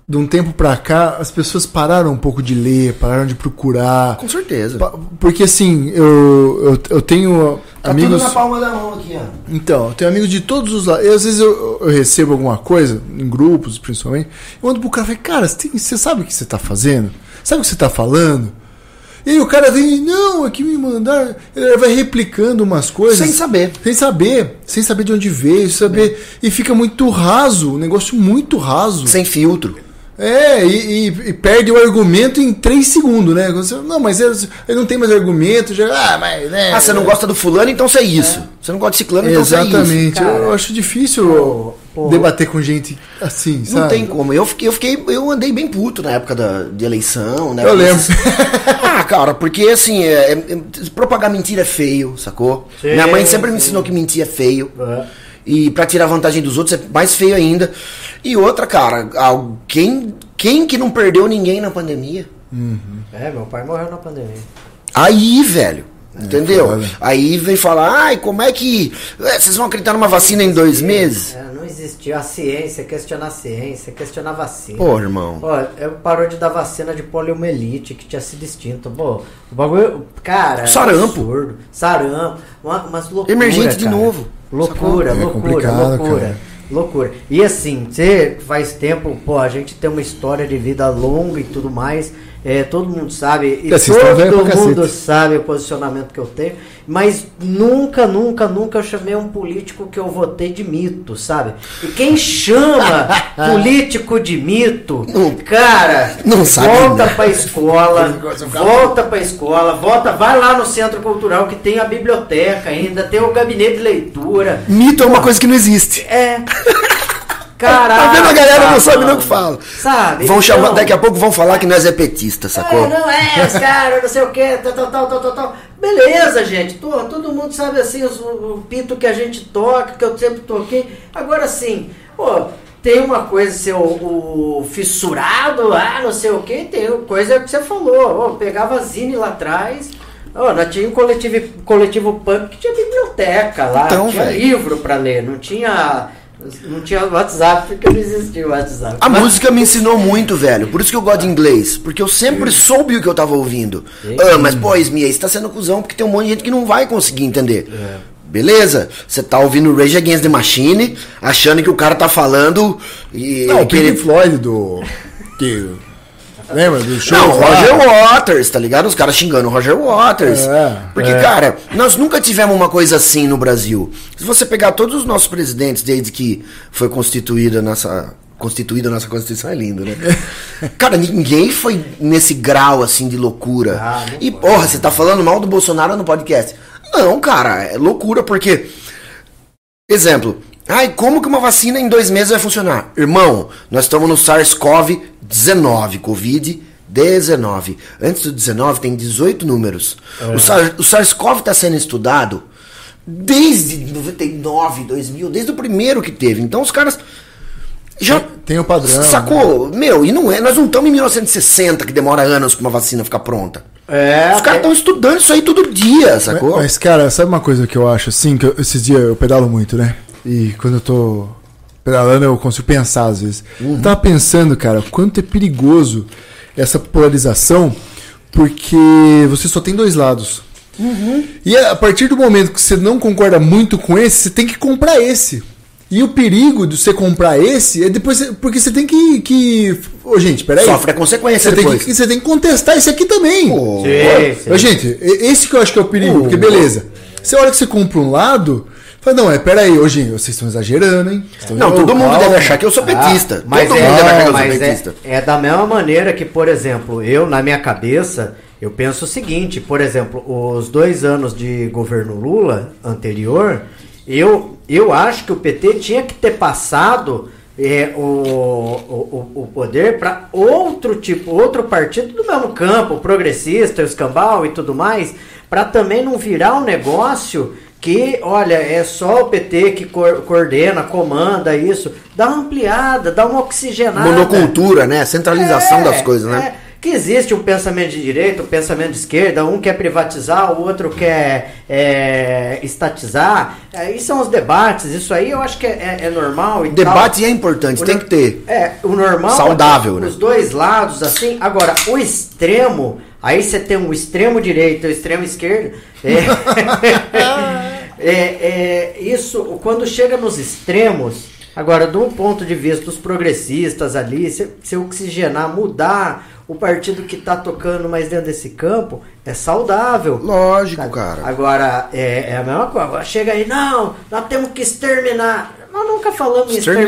de um tempo pra cá as pessoas pararam um pouco de ler, pararam de procurar?
Com certeza.
Pa- Porque assim, eu, eu, eu tenho
Tá
amigos.
tudo na palma da mão aqui, ó.
Então, eu tenho amigos de todos os lados. E às vezes eu, eu recebo alguma coisa, em grupos principalmente, eu mando pro cara e falo, cara, você sabe o que você tá fazendo? Sabe o que você tá falando? E aí o cara vem, não, aqui me mandaram. Ele vai replicando umas coisas.
Sem saber.
Sem saber. Sem saber de onde veio, sem saber. E fica muito raso, um negócio muito raso.
Sem filtro.
É, e, e- e perde o argumento em três segundos, né? Você, não, mas ele, ele não tem mais argumento, já. Ah, mas. Né,
Ah, você não gosta do fulano, então você é isso. Você não gosta de ciclano, então você é isso.
Exatamente. Eu acho difícil
pô.
debater com gente assim, sabe?
Não tem como. Eu fiquei, eu fiquei, eu andei bem puto na época da, de eleição, né?
Eu lembro.
ah, cara, porque assim, é, é- é- propagar mentira é feio, sacou?
Sim,
Minha mãe sempre me
sim.
ensinou que mentir é feio.
É.
E pra tirar vantagem dos outros é mais feio ainda. E outra, cara, alguém. Quem que não perdeu ninguém na pandemia?
É, meu pai morreu na pandemia.
Aí, velho. Entendeu?
foda.
Aí vem falar, ai, como é que. é, vocês vão acreditar numa vacina em dois meses?
É, não existia a ciência, questionar a ciência, questionar a vacina.
Pô, irmão.
Ó, eu parou de dar vacina de poliomielite que tinha sido extinto. Pô, o bagulho. Cara. é
Sarampo.
Absurdo. Sarampo. Uma, umas loucuras.
Emergente de
cara.
novo.
Loucura?
É
loucura, loucura.
cara.
Loucura. E assim, você faz tempo, pô, a gente tem uma história de vida longa e tudo mais. É, todo mundo sabe. E
estão velho
todo mundo
cacete.
sabe o posicionamento que eu tenho. Mas nunca, nunca, nunca eu chamei um político que eu votei de mito, sabe? E quem chama político de mito,
Não-
cara,
não sabe
volta
nada.
pra escola, volta pra escola, volta, vai lá no centro cultural que tem a biblioteca ainda, tem o gabinete de leitura.
Mito é uma coisa que não existe.
É. Caraca.
Tá vendo? A galera não sabe nem o que fala.
Sabe?
Vão
Então-
chamar, daqui a pouco vão falar que nós é petista, sacou?
É, não é, os caras, não sei o que, tal, tal, tal, tal, tal. Beleza, gente. Tô- todo mundo sabe assim os- o, pito que a gente toca, que eu sempre toquei. Agora sim, pô, tem uma coisa ser o, o fissurado, ah, não sei o que, tem coisa que você falou. Ó, pegava zine lá atrás. Ó, nós tinha um coletivo, coletivo punk que tinha biblioteca lá,
Então,
tinha
velho.
livro pra ler, não tinha. Não tinha WhatsApp porque não existia o WhatsApp.
A
Mas-
música me ensinou muito, velho. Por isso que eu gosto de inglês. Porque eu sempre soube o que eu tava ouvindo.
Sim.
Ah, mas, pô, Esmia, você tá sendo cuzão porque tem um monte de gente que não vai conseguir entender. Beleza? Você tá ouvindo Rage Against the Machine, achando que o cara tá falando e.
Não, o Pink
ele-
Floyd do. Que, Lembra do show?
Não,
lá?
Roger Waters, tá ligado? Os caras xingando o Roger Waters.
É,
Porque,
é.
cara, nós nunca tivemos uma coisa assim no Brasil. Se você pegar todos os nossos presidentes desde que foi constituída nossa. Constituída a nossa Constituição é lindo, né? Cara, ninguém foi nesse grau assim de loucura.
Ah,
e, porra, você tá falando mal do Bolsonaro no podcast. Não, cara, é loucura, porque. Exemplo. Ai, como que uma vacina em dois meses vai funcionar? Irmão, nós estamos no SARS-CoV-19, Covid-19. Antes do 19 tem 18 números. O, SARS- o SARS-CoV está sendo estudado desde 99, 2000, desde o primeiro que teve. Então os caras já
Tem o padrão.
sacou? Meu, e não é, nós não estamos em 1960 que demora anos para uma vacina ficar pronta.
É,
Os caras estão estudando isso aí todo dia,
Mas,
sacou?
mas, cara, sabe uma coisa que eu acho assim? Que eu- esses dias eu pedalo muito, né? E quando eu tô pedalando eu consigo pensar às vezes.
Uhum.
Eu tava pensando, cara, quanto é perigoso essa polarização, porque você só tem dois lados.
Uhum.
E a partir do momento que você não concorda muito com esse, você tem que comprar esse. E o perigo de você comprar esse é depois. você- Porque você tem que. que... Ô, gente, peraí.
Sofre a consequência
Você tem,
depois.
que, você tem que contestar esse aqui também.
Pô,
Sim, sim.
Ô, gente, esse que eu acho que é o perigo, porque beleza. Você olha que você compra um lado, fala, não, é, peraí, hoje vocês estão exagerando, hein? Estão-
Não, todo mundo
calma.
deve achar que eu sou petista.
Ah, mas
todo
é,
mundo deve achar que eu sou
mas
petista.
é, é da mesma maneira que, por exemplo, eu, na minha cabeça, eu penso o seguinte, por exemplo, os dois anos de governo Lula anterior, eu, eu acho que o PT tinha que ter passado é, o, o, o- o poder para outro tipo, outro partido do mesmo campo, o progressista, o escambau e tudo mais, para também não virar um negócio que, olha, é só o PT que coordena, comanda isso. Dá uma ampliada, dá uma oxigenada.
Monocultura, né? Centralização
É,
das coisas, né?
é. Que existe um pensamento de direita, um pensamento de esquerda, um quer privatizar, o outro quer é, estatizar. É, isso são os debates, isso aí eu acho que é, é- é normal. E
Debate é importante,
O
tem
no-
que ter.
É, o normal.
Saudável,
é
né?
Os dois lados, assim. Agora, o extremo, aí você tem o extremo direito e o extremo esquerdo. É, é, é, isso, quando chega nos extremos, agora, do ponto de vista dos progressistas ali, se, se oxigenar, mudar o partido que tá tocando mais dentro desse campo, é saudável.
Lógico,
Sabe?
cara.
Agora, é, é a mesma coisa. Agora Chega aí, não, nós temos que exterminar. Nós nunca falamos em
Exterminar.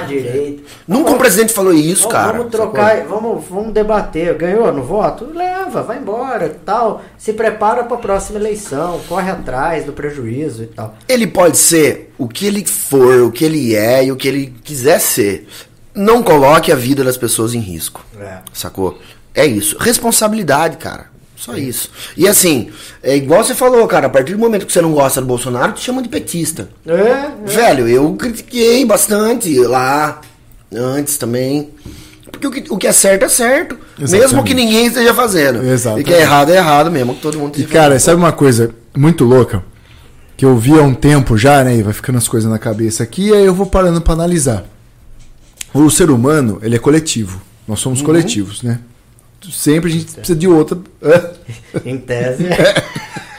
exterminar direito.
Nunca o
Vamos-
presidente falou isso,
vamos,
cara.
Vamos trocar, vamos, vamos debater. Ganhou no voto? Leva, vai embora tal. Se prepara para a próxima eleição, corre atrás do prejuízo e tal.
Ele pode ser o que ele for, o que ele é e o que ele quiser ser. Não coloque a vida das pessoas em risco.
É.
Sacou? É isso. Responsabilidade, cara. Só isso. E assim, é igual você falou, cara, a partir do momento que você não gosta do Bolsonaro, te chama de petista.
É,
Velho, eu critiquei bastante lá antes também. Porque o que, o que é certo é certo. Mesmo
Exatamente.
que ninguém esteja fazendo.
Exatamente.
E que é errado é errado mesmo, que todo mundo
E
esteja
cara,
fazendo.
sabe uma coisa muito louca? Que eu vi há um tempo já, né? E vai ficando as coisas na cabeça aqui, e aí eu vou parando pra analisar. O ser humano, ele é coletivo. Nós somos
Uhum.
coletivos, né? Sempre a gente precisa de outra.
Em tese.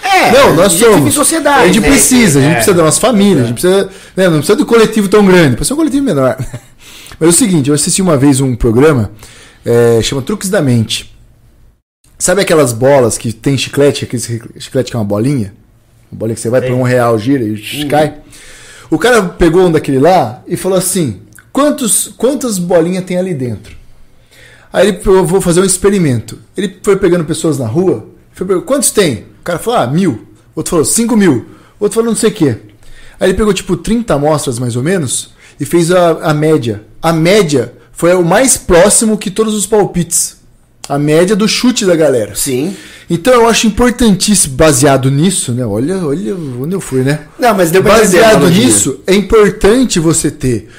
É,
Não, nós
a gente vive
somos.
sociedade.
A gente
né?
precisa, a gente
É.
precisa da nossa família, a gente precisa. né, não precisa do coletivo tão grande, precisa ser um coletivo menor. Mas é o seguinte, eu assisti uma vez um programa, é, chama Truques da Mente. Sabe aquelas bolas que tem chiclete, aquele chiclete que é uma bolinha? Uma bolinha que você vai por um real, gira e cai. O cara pegou um daquele lá e falou assim: quantos, quantas bolinhas tem ali dentro? Aí ele falou, vou fazer um experimento. Ele foi pegando pessoas na rua, foi pegando, quantos tem? O cara falou, ah, mil. O outro falou, cinco mil. O outro falou, não sei o quê. Aí ele pegou, tipo, 30 amostras, mais ou menos, e fez a, a média. A média foi o mais próximo que todos os palpites. A média do chute da galera.
Sim.
Então eu acho importantíssimo, baseado nisso, né? Olha, olha onde eu fui, né?
Não, mas deu pra
Baseado nisso, é importante você ter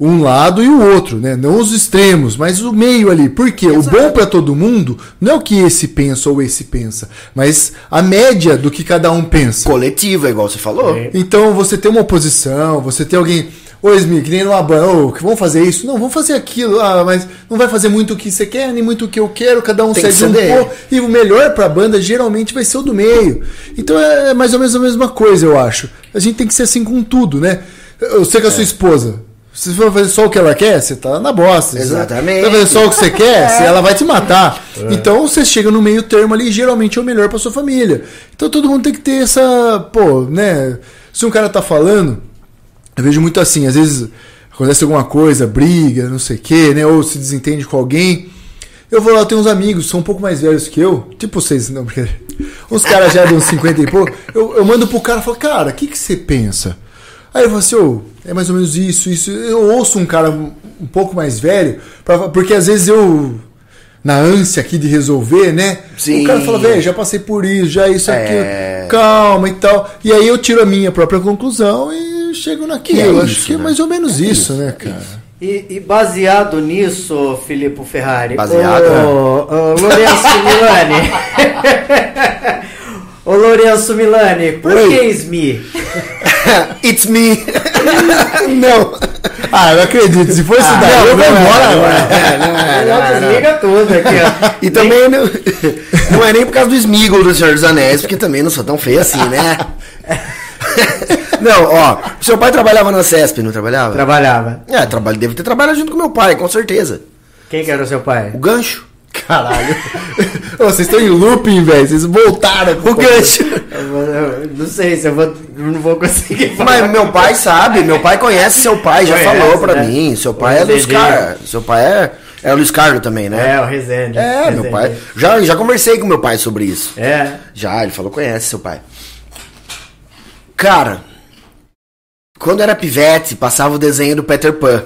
um lado e o outro, né? Não os extremos, mas o meio ali. Por quê? O bom para todo mundo não é o que esse pensa ou esse pensa, mas a média do que cada um pensa.
Coletivo, é igual você falou.
É.
Então você tem uma oposição, você tem alguém. Ô, Esmi, que nem numa banda, ô, que vamos fazer isso? Não, vamos fazer aquilo. Ah, mas não vai fazer muito o que você quer, nem muito o que eu quero, cada um cede um pouco. E o melhor pra banda geralmente vai ser o do meio. Então é mais ou menos a mesma coisa, eu acho. A gente tem que ser assim com tudo, né? Eu sei que a
É.
sua esposa. Se você for fazer só o que ela quer, você tá na bosta.
Exatamente.
Se você vai fazer só o que você quer, você- ela vai te matar. Então você chega no meio termo ali, geralmente é o melhor pra sua família. Então todo mundo tem que ter essa. Pô, né? Se um cara tá falando, eu vejo muito assim, às vezes acontece alguma coisa, briga, não sei o quê, né? Ou se desentende com alguém. Eu vou lá, eu tenho uns amigos, são um pouco mais velhos que eu, tipo vocês, não, porque uns caras já de uns 50 e pouco. Eu, eu mando pro cara e falo, cara, o que, que você pensa? Aí ele fala assim, ô, é mais ou menos isso, isso. Eu ouço um cara um, pouco mais velho, pra- porque às vezes eu, na ânsia aqui de resolver, né?
Sim.
O cara fala, velho, já passei por isso, já isso,
É.
aquilo, calma e tal. E aí eu tiro a minha própria conclusão e chego naquilo.
É
Acho que é
né?
mais ou menos
É
isso,
isso,
né,
é
cara?
E, e baseado nisso, Filipe Ferrari,
Baseado, é.
o, o Lourenço Milani. o Lourenço Milani, por
Oi.
que SMI?
It's me. não.
Ah, eu acredito. Se for isso
Ah,
daí,
não,
eu vou embora agora.
desliga tudo aqui, ó.
E também não, não é nem por causa do Smigol do Senhor dos Anéis, porque também não sou tão feio assim, né? Não, ó, seu pai trabalhava na CESP, não trabalhava?
Trabalhava.
É, trabalho, deve ter trabalhado junto com meu pai, com certeza.
Quem que era o seu pai?
O gancho.
Caralho. Ô, vocês estão em looping, velho. Vocês voltaram. pro
O gancho.
Não sei se eu vou, não vou conseguir falar.
Mas meu pai sabe, meu pai conhece seu pai, já
Conhece,
falou pra
né?
mim. Seu pai
O
é Luiz. Carlos. Seu pai é, é o Luiz Carlos também, né?
É, o Rezende.
É, meu pai. Já, já conversei com meu pai sobre isso.
É.
Já, ele falou conhece seu pai. Cara, quando era pivete, passava o desenho do Peter Pan.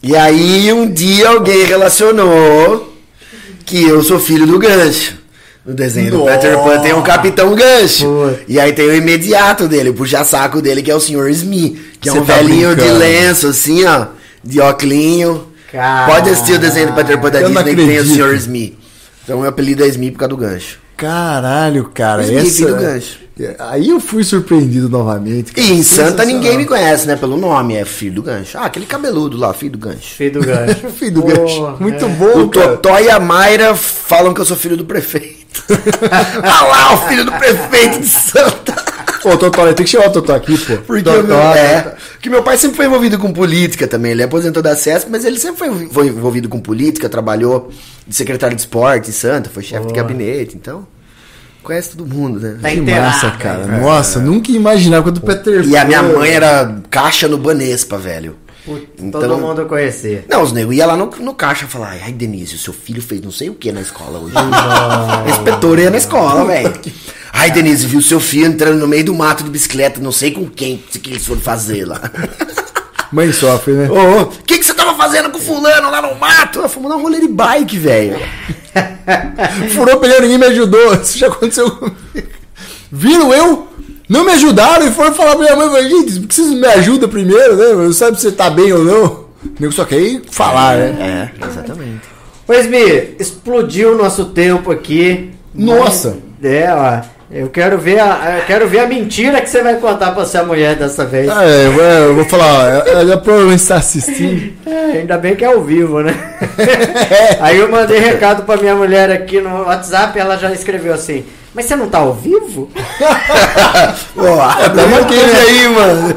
E aí um dia alguém relacionou que eu sou filho do Gancho. No desenho do
Nossa.
Peter Pan tem um Capitão Gancho.
Putz.
E aí tem o imediato dele, o puxa-saco dele, que é o Sr. Smee. Que é um
tá
velhinho de lenço, assim, ó. De óculinho.
Cara.
Pode assistir o desenho do Peter Pan da
Eu
Disney que tem o. Sr. Smee. Então meu apelido é Smee por causa do gancho.
Caralho, cara.
Mas ninguém viu o gancho.
Aí eu fui surpreendido novamente. cara.
E em Santa ninguém me conhece, né? Pelo nome, é filho do gancho. Ah, aquele cabeludo lá, filho do gancho.
Filho do gancho.
Filho do
Porra,
gancho. Muito
é.
bom,
O. Totó e a Mayra falam que eu sou filho do prefeito. ah lá, o filho do prefeito de Santa.
Ô, Totó, tem que chamar o Totó aqui, pô.
Porque
Totó,
meu, é, que meu pai sempre foi envolvido com política também. Ele é aposentou da CESP, mas ele sempre foi, foi envolvido com política, trabalhou de secretário de esporte em Santa, foi chefe de gabinete, então conhece todo mundo, né?
Tá
Que massa, cara.
hein?
Nossa, nunca ia imaginar quando o Peter
E a minha mãe era caixa no Banespa, velho.
Putz,
Então-
Todo mundo conhecia.
Não, os negros iam lá no, no caixa e falavam, ai, Denise, o seu filho fez não sei o que na escola hoje. A inspetora ia na escola, velho. Ai, Denise, viu seu filho entrando no meio do mato de bicicleta, não sei com quem que eles foram fazer lá.
Mãe sofre, né?
Ô, o que, que você tava fazendo com fulano lá no mato? Eu fomos dar um rolê de bike, velho.
Furou pneu, ninguém me ajudou. Isso já aconteceu comigo. Viram eu? Não me ajudaram e foram falar pra minha mãe, falei, gente, por que vocês me ajudam primeiro, né? Não sabe se você tá bem ou não. O nego só quer ir falar, né?
É, exatamente.
Pois me, explodiu o nosso tempo aqui.
Nossa.
Mas- é, ó. Eu quero ver a, quero ver a mentira que você vai contar pra sua mulher dessa vez.
É, eu, vou- falar, ela provavelmente está assistindo.
É, ainda bem que é ao vivo, né? Aí eu mandei recado pra minha mulher aqui no WhatsApp, ela já escreveu assim: Mas você não tá ao vivo?
Pô, tamo aqui aí, mano.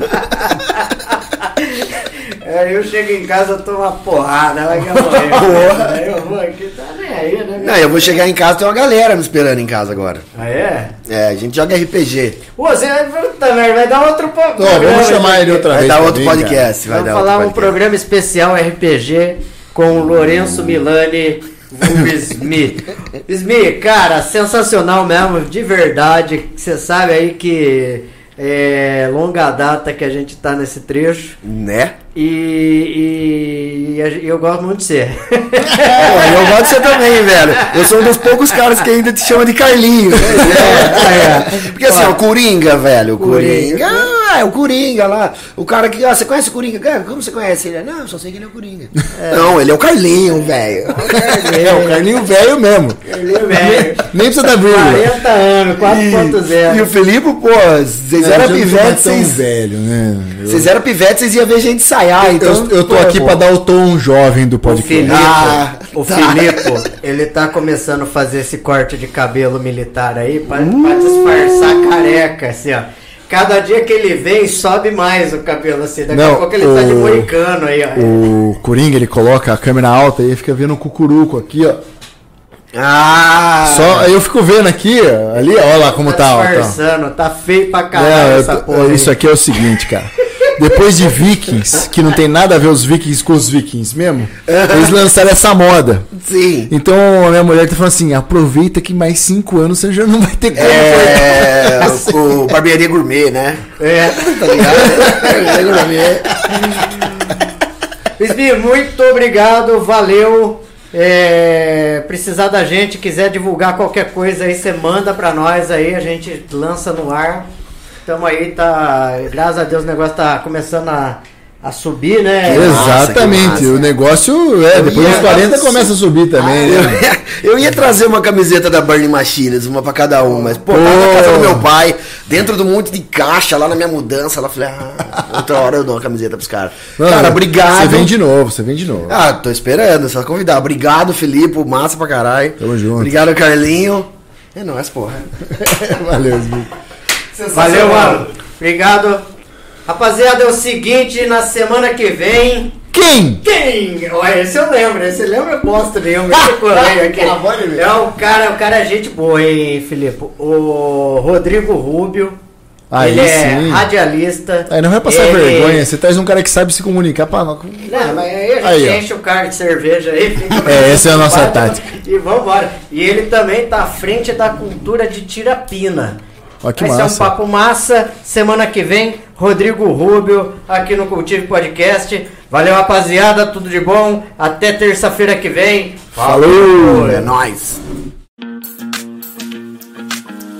Aí eu chego em casa, eu tomo uma porrada, vai que eu morrer. Aí eu vou aqui, tá aí, né?
Não, eu vou chegar em casa, tem uma galera me esperando em casa agora.
Ah, é?
É, a gente joga RPG.
Pô, você puta merda, vai dar outro po-
Ó,
programa.
vamos chamar ele outra
Vai
vez.
dar
também,
podcast. Vai
Vamos
dar
falar
outro
um
podcast.
programa especial RPG com o Lourenço Milani vulgo Smith. Smith, cara, sensacional mesmo, de verdade. Você sabe aí que é longa data que a gente tá nesse trecho.
Né?
E, e eu gosto muito de ser.
Pô, eu gosto de você também, velho. Eu sou um dos poucos caras que ainda te chama de Carlinhos.
É.
Porque assim, ó, o Coringa, velho. O
Coringa.
Coringa. Ah, é o Coringa lá. O cara que. Ah, você conhece o Coringa? Como você conhece ele? Não, só sei que ele é o Coringa. Não, ele é o Carlinho, velho.
É, o Carlinho velho mesmo.
Ele, velho,
Nem precisa dar vírgula.
40 anos,
E, e o
4.0.
Felipe, pô, vocês
É,
eram
já não
pivete,
tão
vocês.
velho, né?
Vocês eram pivete, vocês iam ver gente então.
eu, eu tô
pô,
aqui
pô.
pra dar o tom jovem do
O
podcast.
Filipe,
Ah,
o
tá.
Filipe, ele tá começando a fazer esse corte de cabelo militar aí pra, pra disfarçar careca, assim, ó. Cada dia que ele vem, sobe mais o cabelo assim. Daqui
Não,
a pouco ele tá de
o-
moicano aí, ó.
O Coringa, ele coloca a câmera alta e fica vendo o cucuruco aqui, ó.
Ah!
Só, eu fico vendo aqui, ó, ali, ó, olha lá como tá, ó. Tá.
disfarçando, tá feio pra caralho
É,
essa
tô-
porra. aí.
isso aqui é o seguinte, cara. Depois de Vikings, que não tem nada a ver os Vikings com os Vikings mesmo, eles lançaram essa moda.
Sim.
Então a minha mulher tá falando assim: aproveita que mais cinco anos você já não vai ter como.
É. o, o Barbearia Gourmet, né?
É.
Tá ligado? Barbearia Gourmet.
Bisbi, muito obrigado, valeu. É, precisar da gente, quiser divulgar qualquer coisa aí, você manda pra nós aí, a gente lança no ar. Tamo aí, tá. Graças a Deus o negócio tá começando a, a subir, né?
Exatamente.
massa.
O negócio, é, depois
ia-
dos 40 começa a subir também,
Eu,
né?
eu ia trazer uma camiseta da Burning Machines, uma pra cada um, mas, pô,
Pô.
tava na casa do meu pai, dentro de um monte de caixa lá na minha mudança. Lá eu falei, ah, outra hora eu dou uma camiseta pros caras.
Mano,
Cara, obrigado.
Você vem de novo, você vem de novo.
Ah, tô esperando, só convidar. Obrigado, Felipe, massa pra caralho.
Tamo junto.
Obrigado, Carlinho. É nóis, porra.
Valeu, Sbi.
Valeu, mano. Obrigado. Rapaziada, é o seguinte, na semana que vem.
Quem?
Quem? Olha, esse eu lembro, esse lembra bosta nenhuma. esse colega aqui. É um cara, o cara é gente boa, hein, Filipe? O Rodrigo Rubio.
Aí
ele é
sim.
radialista.
Aí não vai passar
Ele-
vergonha. Você traz um cara que sabe se comunicar pra.
Não, mas aí a gente
Aí, ó.
enche o carro de cerveja aí.
É, essa é a nossa tática.
E vambora. E ele também tá à frente da cultura de Tirapina.
Ó, que
Vai ser um
massa.
papo massa. Semana que vem, Rodrigo Rubio, aqui no Cultive Podcast. Valeu, rapaziada. Tudo de bom. Até terça-feira que vem.
Falou!
É nóis.